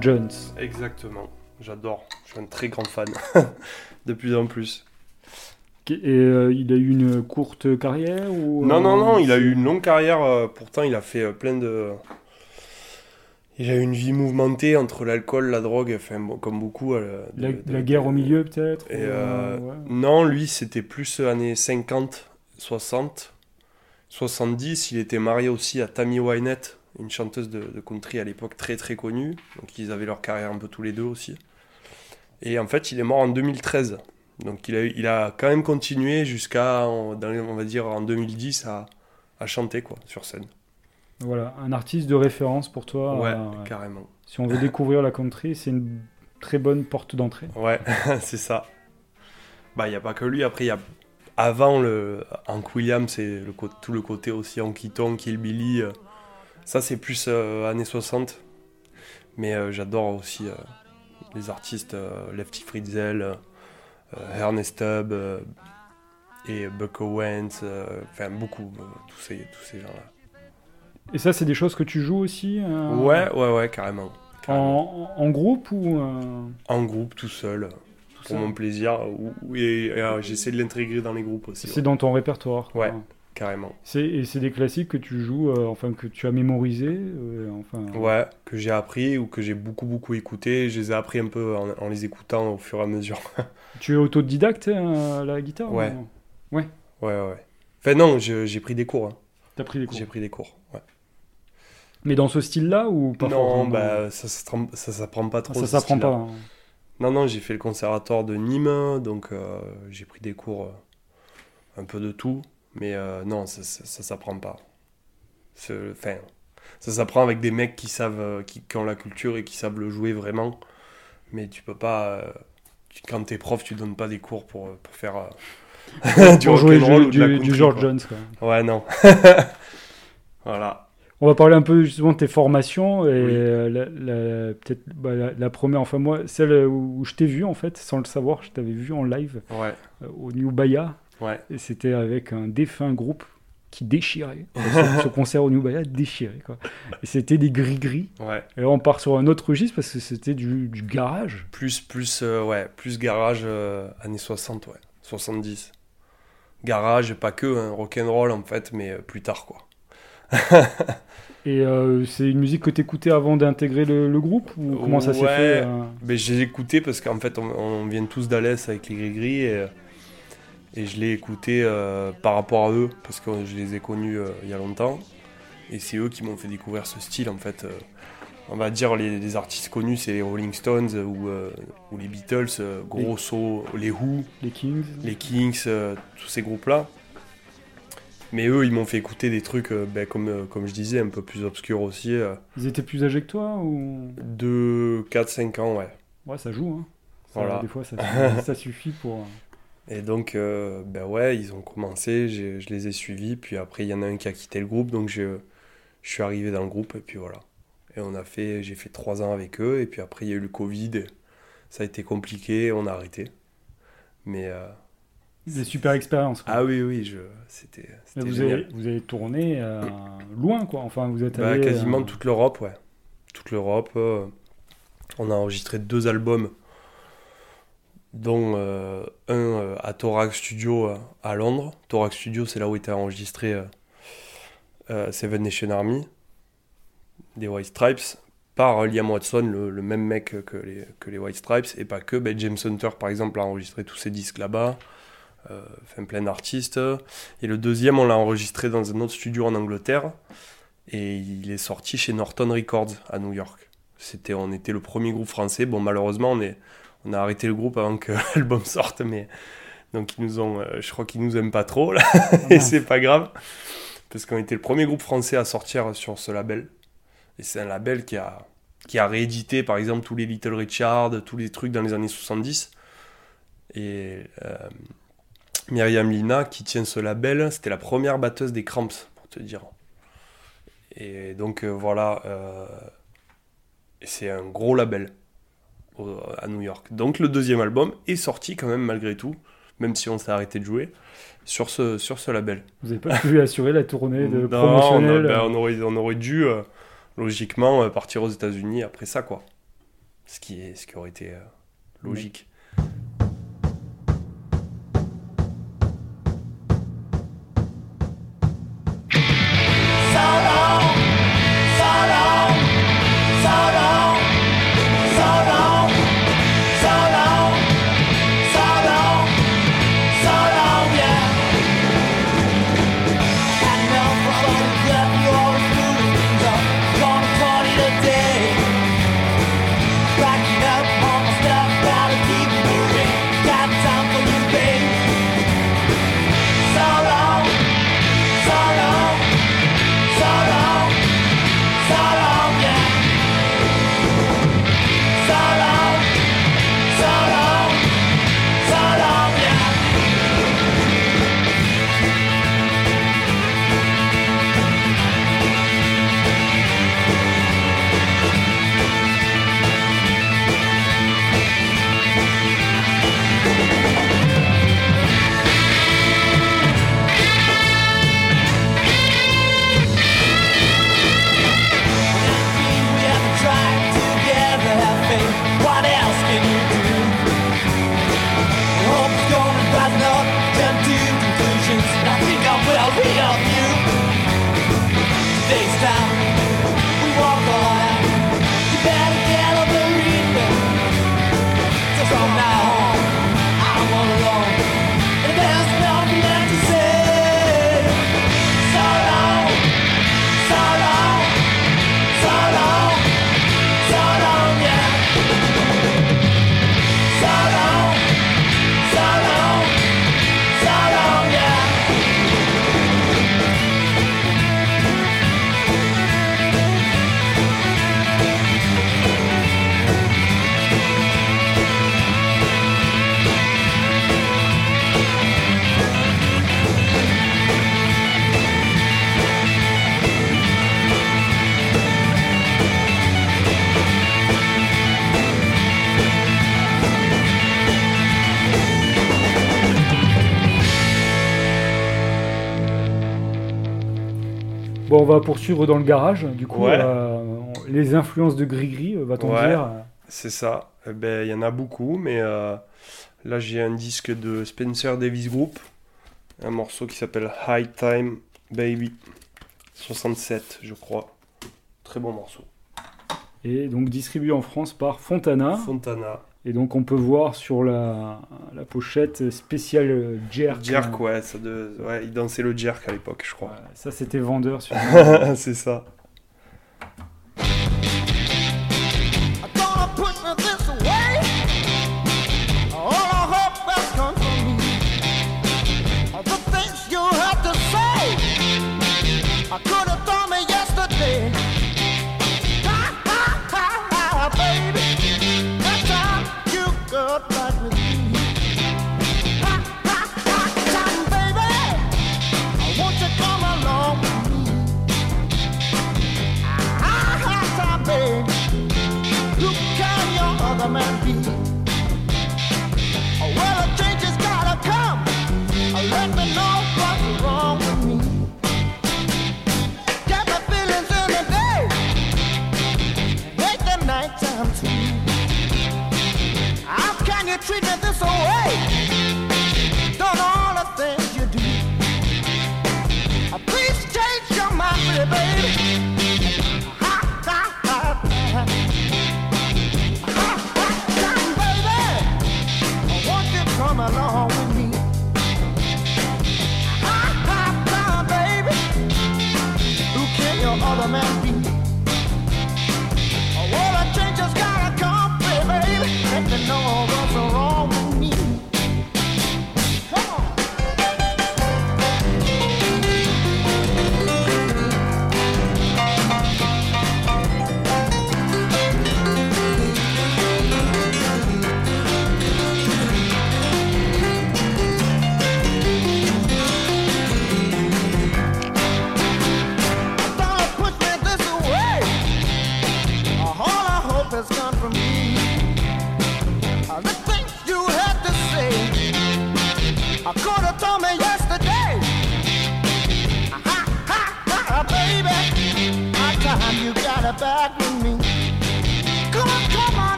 Jones. Exactement. J'adore. Je suis un très grand fan. de plus en plus. Et euh, il a eu une courte carrière ou Non, non, non, euh, il a eu une longue carrière. euh, pourtant, il a fait euh, plein de. Il a eu une vie mouvementée entre l'alcool, la drogue, enfin, comme beaucoup. euh, de- la, de- la guerre au milieu peut-être Et ou, euh, euh, ouais. Non, lui, c'était plus années 50, 60, 70. Il était marié aussi à Tammy Wynette, une chanteuse de, de country à l'époque très très connue. Donc ils avaient leur carrière un peu tous les deux aussi. Et en fait, il est mort en 2013. Donc il a, eu- il a quand même continué jusqu'à, en- on va dire, en 2010 à, à chanter quoi, sur scène. Voilà, un artiste de référence pour toi. ouais, euh, carrément. si on veut découvrir la country, c'est une très bonne porte d'entrée. Ouais, c'est ça. Bah, il n'y a pas que lui. Après, il y a. Avant, le... Hank Williams, c'est le tout le côté aussi Tonk, Kill Billy. euh, Ça, c'est plus euh, années 60. Mais euh, j'adore aussi euh, les artistes Lefty euh, Ernest Tubb et Buck Owens. Enfin, beaucoup, tous ces, tous ces gens-là. Et ça, c'est des choses que tu joues aussi Ouais, ouais, ouais, carrément. carrément. En, en groupe ou En groupe, tout seul, pour mon plaisir. et, et, j'essaie de l'intégrer dans les groupes aussi. C'est ouais, dans ton répertoire. quoi. Ouais. Carrément. C'est et c'est des classiques que tu joues, euh, enfin que tu as mémorisé, euh, enfin. Ouais, que j'ai appris ou que j'ai beaucoup beaucoup écouté. Je les ai appris un peu en, en les écoutant au fur et à mesure. Tu es autodidacte euh, à la guitare Ouais. ou- ouais, ouais. Enfin non, je- j'ai pris des cours. hein. T'as pris des cours. J'ai pris des cours. Ouais. Mais dans ce style-là ou pas non, bah ça, s'apprend- ça s'apprend pas trop. ça ce s'apprend style-là. pas. hein. Non, non, j'ai fait le conservatoire de Nîmes, donc euh, j'ai pris des cours euh, un peu de tout. Mais euh, non, ça, ça, ça s'apprend pas. Enfin, ça s'apprend avec des mecs qui savent, euh, qui, qui ont la culture et qui savent le jouer vraiment. Mais tu peux pas. euh, tu- quand t'es prof, tu donnes pas des cours pour, euh, pour faire euh, du Pour jouer du, ou du- George quoi. Jones. quoi. Ouais, non. voilà. On va parler un peu justement de tes formations et Oui. la, la- peut-être bah, la, la première, enfin moi, celle où je t'ai vu en fait, sans le savoir, je t'avais vu en live Ouais, au New Baya ouais. et c'était avec un défunt groupe qui déchirait. ce, ce concert au New Baya déchirait quoi. Et c'était des gris-gris. Ouais. Et là on part sur un autre registre parce que c'était du, du garage. Plus, plus, euh, ouais, plus garage euh, années 60, ouais. 70. Garage, pas que, hein, rock'n'roll en fait, mais euh, plus tard, quoi. Et c'est une musique que t'écoutais avant d'intégrer le, le groupe ou comment ça s'est Ouais. fait Mais j'ai écouté parce qu'en fait, on, on vient tous d'Alès avec les gris-gris et, et je l'ai écouté euh, par rapport à eux parce que je les ai connus euh, il y a longtemps. Et c'est eux qui m'ont fait découvrir ce style, en fait. euh. on va dire les, les artistes connus, c'est les Rolling Stones ou, ou les Beatles, grosso, les Who. Les Kings les Kings, tous ces groupes-là. Mais eux, ils m'ont fait écouter des trucs, ben, comme, comme je disais, un peu plus obscurs aussi. Ils étaient plus âgés que toi ou? De 4-5 ans, ouais. Ouais, ça joue. Hein. Ça, Voilà. Des fois, ça, ça suffit pour. Et donc, euh, ben ouais, ils ont commencé, j'ai- je les ai suivis. Puis après, il y en a un qui a quitté le groupe, donc je, je suis arrivé dans le groupe, et puis voilà. Et on a fait, j'ai fait 3 ans avec eux, et puis après, il y a eu le Covid. et ça a été compliqué, on a arrêté. Mais. euh, Des super expériences. quoi. ah oui, oui, je, c'était vous, avez, vous avez tourné euh, loin, quoi. Enfin, vous êtes Bah, allé, quasiment euh, toute l'Europe, ouais. Toute l'Europe. euh, on a enregistré deux albums, dont euh, un euh, à Thorax Studio euh, à Londres. Thorax Studio, c'est là où était enregistré Seven Nation Army, des White Stripes, par Liam Watson, le, même mec que les, White Stripes, et pas que. Ben, James Hunter, par exemple, a enregistré tous ses disques là-bas. Enfin, plein d'artistes. Et le deuxième, on l'a enregistré dans un autre studio en Angleterre et il est sorti chez Norton Records à New York. C'était, on était le premier groupe français. Bon, malheureusement, on, est, on a arrêté le groupe avant que l'album sorte, mais donc ils nous ont, euh, je crois qu'ils nous aiment pas trop là, et c'est pas grave parce qu'on était le premier groupe français à sortir sur ce label. Et c'est un label qui a, qui a réédité, par exemple, tous les Little Richard, tous les trucs dans les années 70. Et euh, Myriam Lina, qui tient ce label, c'était la première batteuse des Cramps, pour te dire. Et donc euh, voilà, euh, c'est un gros label au- à New York. Donc le deuxième album est sorti quand même malgré tout, même si on s'est arrêté de jouer, sur ce, sur ce label. Vous n'avez pas pu assurer la tournée de Non, on, a- promotionnelle ben, on aurait, on aurait dû euh, logiquement euh, partir aux États-Unis après ça, quoi. Ce qui, est, ce qui aurait été euh, logique. Bon, on va poursuivre dans le garage. Du coup, Ouais. euh, les influences de Grigri, euh, va-t-on Ouais. dire C'est ça. Eh ben, il y en a beaucoup, mais euh, là j'ai un disque de Spencer Davis Group, un morceau qui s'appelle High Time Baby, 67 je crois. Très bon morceau. Et donc distribué en France par Fontana. Fontana. Et donc on peut voir sur la, la pochette spéciale Jerk. Jerk, ouais, ça de... ouais, il dansait le jerk à l'époque, je crois. Ouais, ça c'était vendeur sur. c'est ça. I treatment this away.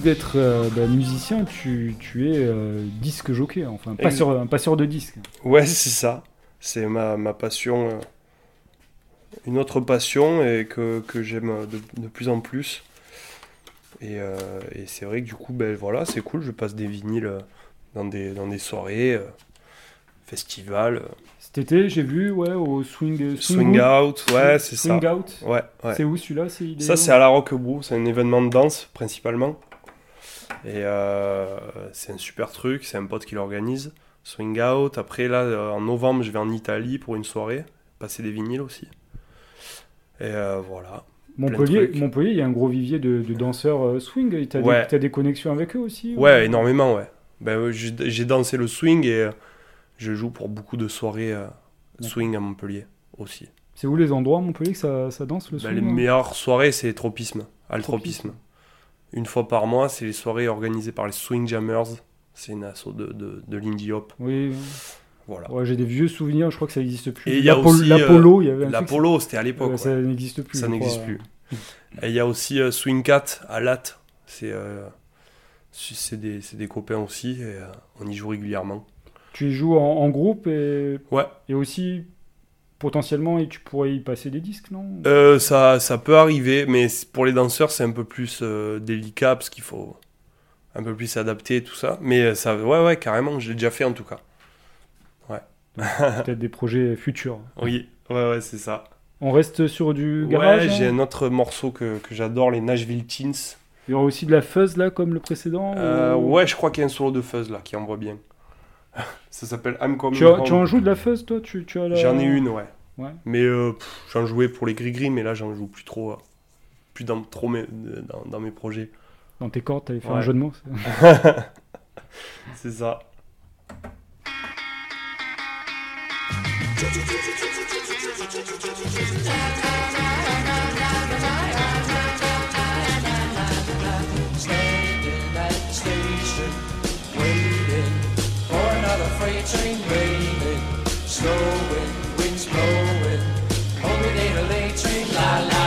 Plus d'être euh, bah, musicien, tu, tu es euh, disque jockey, enfin passeur, un passeur de disques. Ouais, c'est ça. C'est ma, ma passion. euh, une autre passion et que, que j'aime de, de plus en plus. Et, et c'est vrai que du coup, ben voilà, c'est cool. Je passe des vinyles dans des, dans des soirées, festivals, Cet été, j'ai vu, ouais, au Swing, swing out. Ouais, c'est ça. Swing Out. Ouais, ouais. C'est où celui-là est Ça, c'est à la Roquebrou. C'est un événement de danse principalement. Et euh, c'est un super truc. C'est un pote qui l'organise. Swing out. Après, là, euh, en novembre, je vais en Italie pour une soirée. Passer des vinyles aussi. Et euh, voilà. Montpellier. Montpellier, il y a un gros vivier de, de danseurs swing. Et T'as, Ouais. des, t'as des connexions avec eux aussi Ouais, énormément, ouais. Ben, j'ai dansé le swing et je joue pour beaucoup de soirées euh, swing à Montpellier aussi. C'est où les endroits à Montpellier que ça, ça danse le Ben, swing les hein meilleures soirées, c'est Tropisme, Altropisme. Une fois par mois, c'est les soirées organisées par les Swing Jammers. C'est une asso de, de, de Lindy Hop. Oui, Voilà. ouais, j'ai des vieux souvenirs, je crois que ça n'existe plus. Et il y a L'Apollo- aussi, euh, L'Apollo, il y avait un truc, L'Apollo, c'était à l'époque. ouais, ça n'existe plus. Ça n'existe plus. Et il y a aussi euh, Swing Cat à Latte. C'est euh, des, des copains aussi et euh, on y joue régulièrement. Tu y joues en, en groupe et, Ouais. et aussi potentiellement et tu pourrais y passer des disques, non? Euh, ça, ça peut arriver, mais pour les danseurs, c'est un peu plus euh, délicat parce qu'il faut un peu plus s'adapter et tout ça. Mais euh, ça, ouais, ouais, carrément, je l'ai déjà fait en tout cas. Peut-être des projets futurs. Oui, ouais, ouais, c'est ça. On reste sur du garage. ouais, hein? j'ai un autre morceau que, que j'adore, les Nashville Teens. Il y aura aussi de la fuzz là comme le précédent Euh, ou- ouais, je crois qu'il y a un solo de fuzz là qui envoie bien. ça s'appelle I'm Coming Tu, as- Home. tu en joues de la fuzz toi tu, tu as la- J'en ai une, ouais. Ouais. Mais euh, j'en jouais pour les gris-gris, mais là j'en joue plus trop. euh, plus dans, trop mes, dans, dans mes projets. Dans tes cordes, t'allais faire Ouais. un jeu de mots. ça. C'est ça. it ain't raining, snowing, wind's blowing. Only day a late train, la la.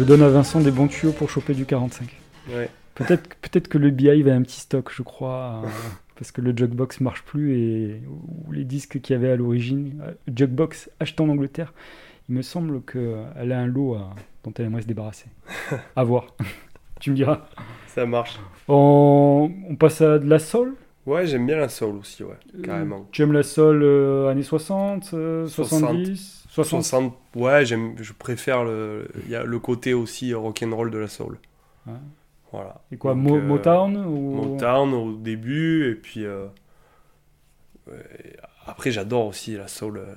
Je, donne à Vincent des bons tuyaux pour choper du 45. Ouais. Peut-être peut que le BI va un petit stock, je crois, euh, parce que le Jugbox marche plus et ou les disques qu'il y avait à l'origine, euh, Jugbox acheté en Angleterre, il me semble qu'elle a un lot à- dont elle aimerait se débarrasser. à voir. tu me diras. Ça marche. On, on passe à de la soul? Ouais, j'aime bien la soul aussi, ouais, carrément. Tu aimes la soul euh, années 60, euh, 60, 70, 60, 60, ouais, j'aime, je préfère le, il y a le côté aussi rock'n'roll de la soul. Ouais. Voilà. Et quoi, Donc, euh, Motown ou... Motown au début, et puis euh, après j'adore aussi la soul euh,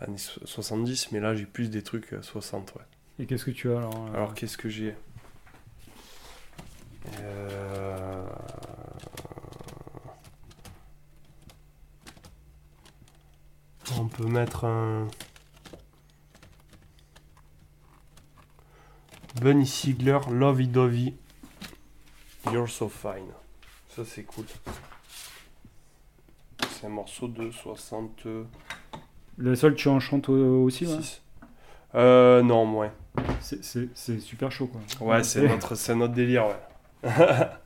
années so- 70, mais là j'ai plus des trucs euh, 60, ouais. Et qu'est-ce que tu as alors Alors qu'est-ce que j'ai? On peut mettre un. Bunny Sigler, Lovey Dovey, You're So Fine. Ça c'est cool. C'est un morceau de 66. La soul, tu en chantes au- aussi ouais Euh, non, moins. C'est- super chaud quoi. Ouais, c'est notre, c'est notre délire, ouais.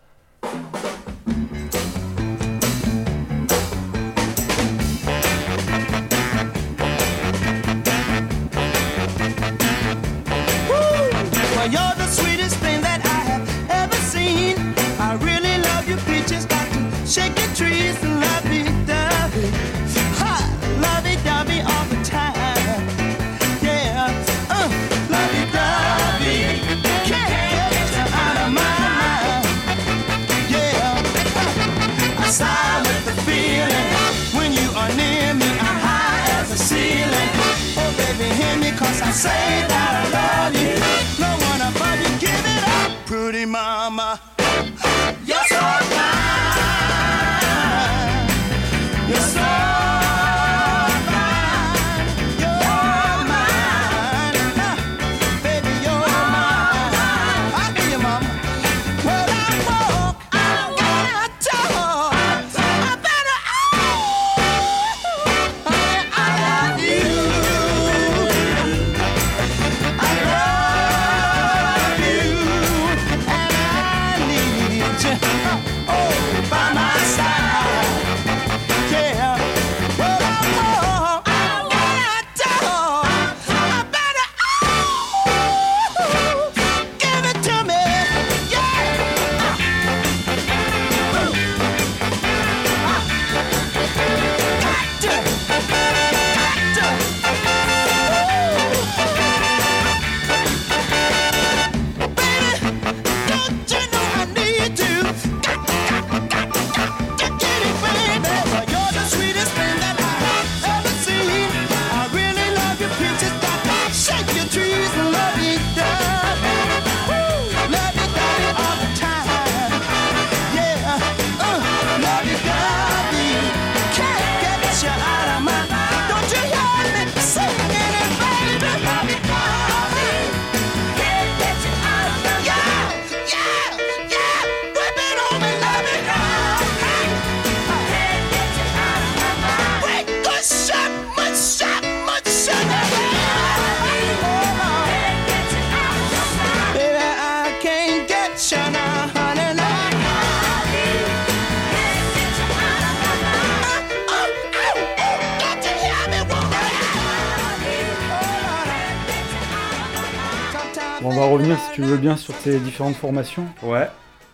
bien sur tes différentes formations. Ouais.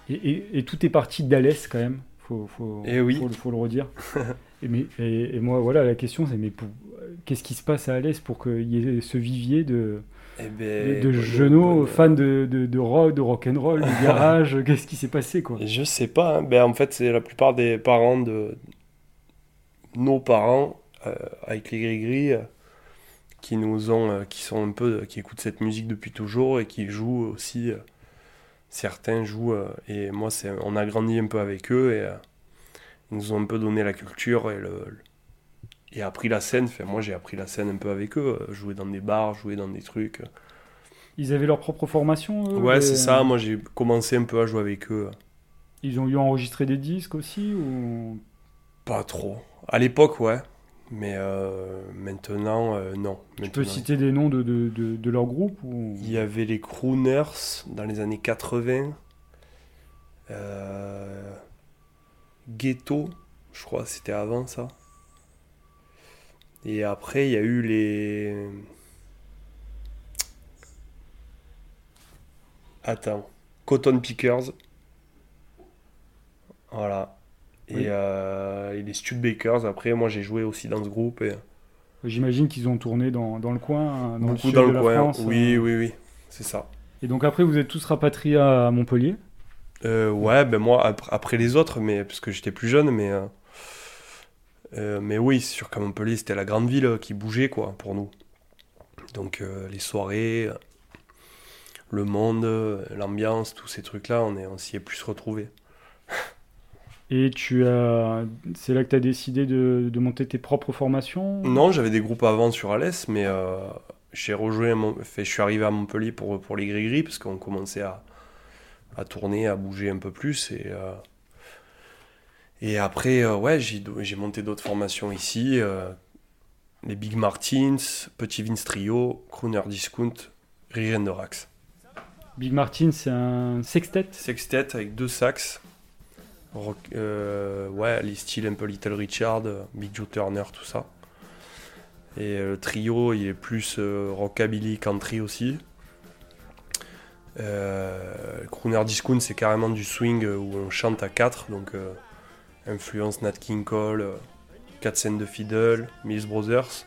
Et, et- et tout est parti d'Alès quand même. Faut, faut, Eh oui. faut, faut le redire. et, mais, et, et moi, voilà, la question c'est mais qu'est-ce qui se passe à Alès pour qu'il y ait ce vivier de, Eh ben, de genoux fans de, de, de rock, de rock'n'roll, de garage Qu'est-ce qui s'est passé quoi? Et je sais pas, hein. ben, en fait, c'est la plupart des parents de nos parents, euh, avec les gris-gris, euh, qui nous ont, euh, qui sont un peu, qui écoutent cette musique depuis toujours et qui jouent aussi. euh, certains jouent, euh, et moi, c'est, on a grandi un peu avec eux et euh, ils nous ont un peu donné la culture et le, et appris la scène. Enfin, moi, j'ai appris la scène un peu avec eux. euh, Jouer dans des bars, jouer dans des trucs. Ils avaient leur propre formation eux, Ouais, c'est ça. Moi, j'ai commencé un peu à jouer avec eux. Ils ont eu enregistré des disques aussi ou... Pas trop. À l'époque, ouais. Mais euh, maintenant, euh, non. Tu peux citer des noms de, de, de, de leur groupe ou... Il y avait les Crooners dans les années 80. Euh, Ghetto, je crois, c'était avant ça. Et après, il y a eu les. Attends. Cotton Pickers. Voilà. Et, euh, et les Studebakers. Après, moi, j'ai joué aussi dans ce groupe. Et J'imagine qu'ils ont tourné dans, dans le coin, dans le beaucoup sud dans de le la coin. France. oui, euh. oui, oui. C'est ça. Et donc après, vous êtes tous rapatriés à Montpellier? Euh, ouais, ben moi, ap- après les autres, mais parce que j'étais plus jeune, mais. euh, mais oui, c'est sûr qu'à Montpellier, c'était la grande ville qui bougeait, quoi, pour nous. Donc, les soirées, le monde, l'ambiance, tous ces trucs-là, on est- on s'y est plus retrouvés. Et tu as, c'est là que tu as décidé de, de monter tes propres formations Non, j'avais des groupes avant sur Alès, mais euh, j'ai rejoint, Mon- je suis arrivé à Montpellier pour, pour les gris-gris, parce qu'on commençait à, à tourner, à bouger un peu plus. Et, euh, et après, euh, ouais, j'ai monté d'autres formations ici. les Big Martins, Petit Vince Trio, Crooner Discount, Riri Rax. Big Martin, c'est un sextet? Sextet avec deux sax. Euh, ouais, les styles un peu Little Richard, Big Joe Turner, tout ça. Et euh, le trio, il est plus euh, rockabilly country aussi. Crooner Discount, c'est carrément du swing où on chante à quatre, donc influence Nat King Cole, euh, Cat Scènes de Fiddle, Mills Brothers.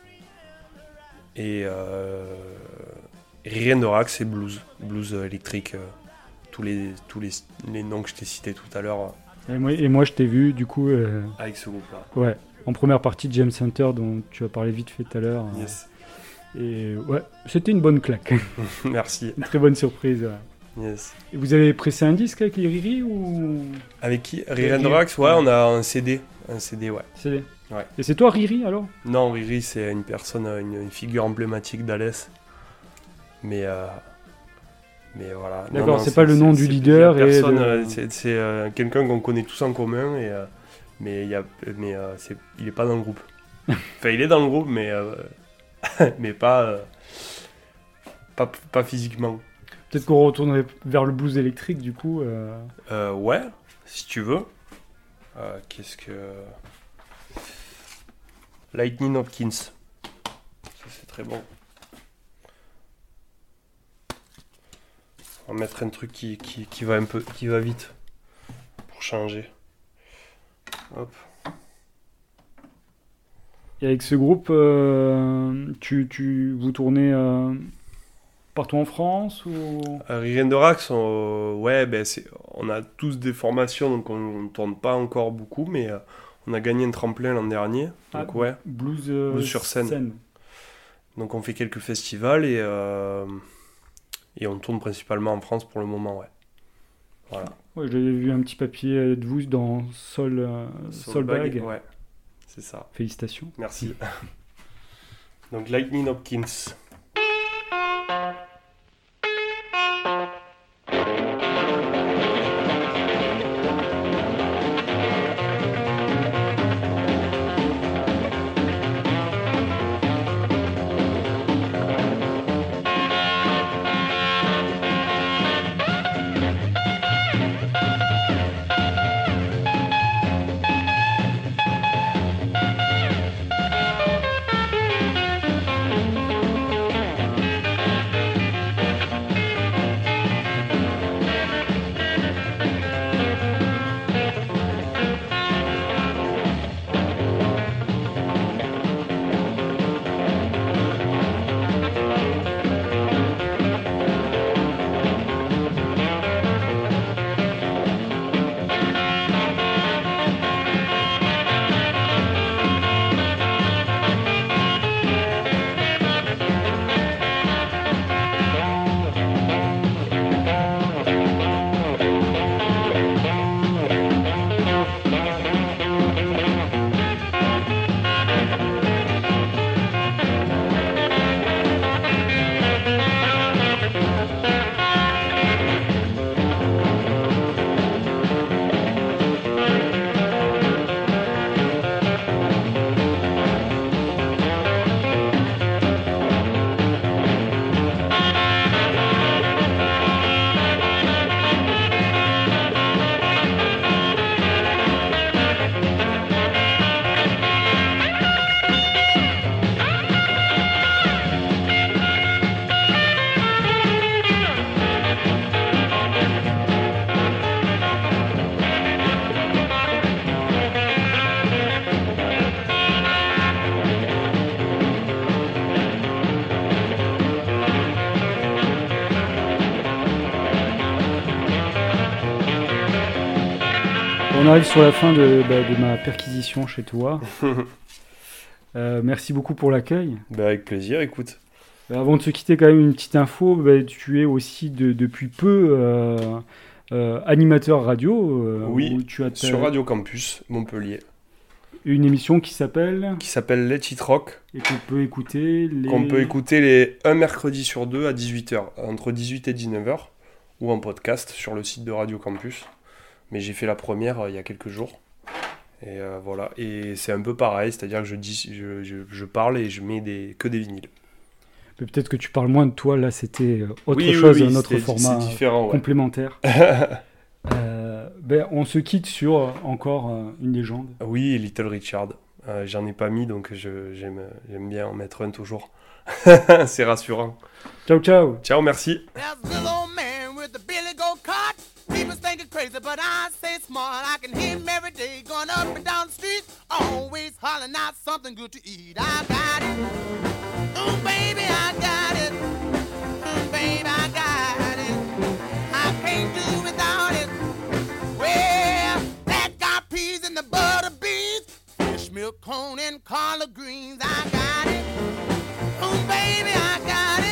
Et Rien de Rack, c'est blues, blues électrique. tous les, tous les, les noms que je t'ai cités tout à l'heure Et moi, et moi, je t'ai vu, du coup, euh, avec ce groupe-là. ouais, en première partie de James Hunter, dont tu as parlé vite fait tout à l'heure. euh, Yes. Et ouais, c'était une bonne claque, Merci. une très bonne surprise. ouais. Yes. Et vous avez pressé un disque avec les Riri ou? Avec qui? Riri. Ouais, on a un CD. Un CD, ouais. CD Ouais. Et c'est toi Riri alors? Non, Riri, c'est une personne, une, une figure emblématique d'Alès. Mais, euh, mais voilà. D'accord, c'est pas le nom du leader et de- euh, C'est euh, quelqu'un qu'on connaît tous en commun, et, euh, mais, il y a, mais c'est- il est pas dans le groupe. enfin, il est dans le groupe, mais, mais pas, pas, pas physiquement. Peut-être qu'on retournerait vers le blues électrique du coup. euh, Euh, ouais, si tu veux. Euh, Qu'est-ce que. Lightning Hopkins. Ça, c'est très bon. On va mettre un truc qui, qui, qui va un peu qui va vite pour changer. Hop. Et avec ce groupe, euh, tu, tu, vous tournez euh, partout en France ou? Euh, Riri Rax, on, ouais, ben c'est, on a tous des formations, donc on ne tourne pas encore beaucoup, mais euh, on a gagné un tremplin l'an dernier. Donc Ah. ouais. blues, euh, Blues sur scène. Donc on fait quelques festivals et, euh, et on tourne principalement en France pour le moment, ouais. Voilà. Ouais, j'avais vu un petit papier de vous dans Sol, euh, Solbag. Ouais, c'est ça. Félicitations. Merci. Donc Lightning Hopkins. Arrive sur la fin de, bah, de ma perquisition chez toi. Euh, merci beaucoup pour l'accueil. Bah, avec plaisir, écoute. Euh, Avant de se quitter, quand même une petite info. bah, tu es aussi de- depuis peu euh, euh, animateur radio. Oui, tu as Sur Radio Campus, Montpellier, une émission qui s'appelle qui s'appelle Let It Rock, et qu'on peut écouter. Les... qu'on peut écouter les un mercredi sur deux à 18h, entre 18 et 19h, ou en podcast sur le site de Radio Campus. Mais j'ai fait la première euh, il y a quelques jours. Et euh, voilà, et c'est un peu pareil, c'est-à-dire que je, dis, je, je, je parle et je mets des, que des vinyles. Mais Peut-être que tu parles moins de toi. Là, c'était euh, autre Oui, chose, oui, un autre format C'est différent, ouais. complémentaire. Euh, ben, on se quitte sur euh, encore euh, une légende. Oui, Little Richard. Euh, J'en ai pas mis, donc je- j'aime j'aime bien en mettre un toujours. c'est rassurant. Ciao, ciao. Ciao, merci. But I say smart. I can hear him every day going up and down the street, always hollering out something good to eat. I got it. Ooh, baby, I got it. Ooh, baby, I got it. I can't do without it. Well, that got peas and the butter beans, fish milk, corn, and collard greens. I got it. Ooh, baby, I got it.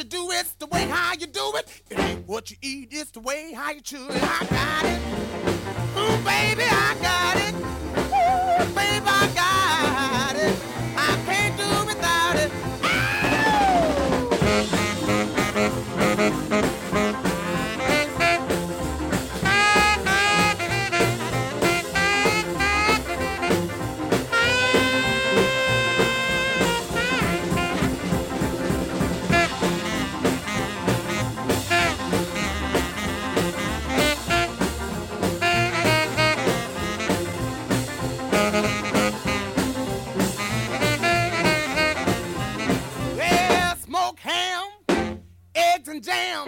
You do, it's the way how you do it. It ain't what you eat, it's the way how you chew it. I got it. Ooh, baby, I got it. Ooh, baby, I got it. I can't do without it. Yeah, and jam,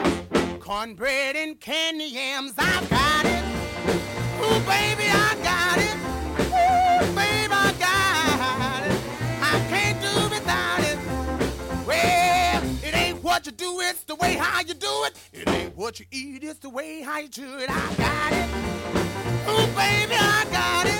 cornbread and candy yams. I got it. Ooh, baby, I got it. Ooh, baby, I got it. I can't do without it. Well, it ain't what you do, it's the way how you do it. It ain't what you eat, it's the way how you chew it. I got it. Ooh, baby, I got it.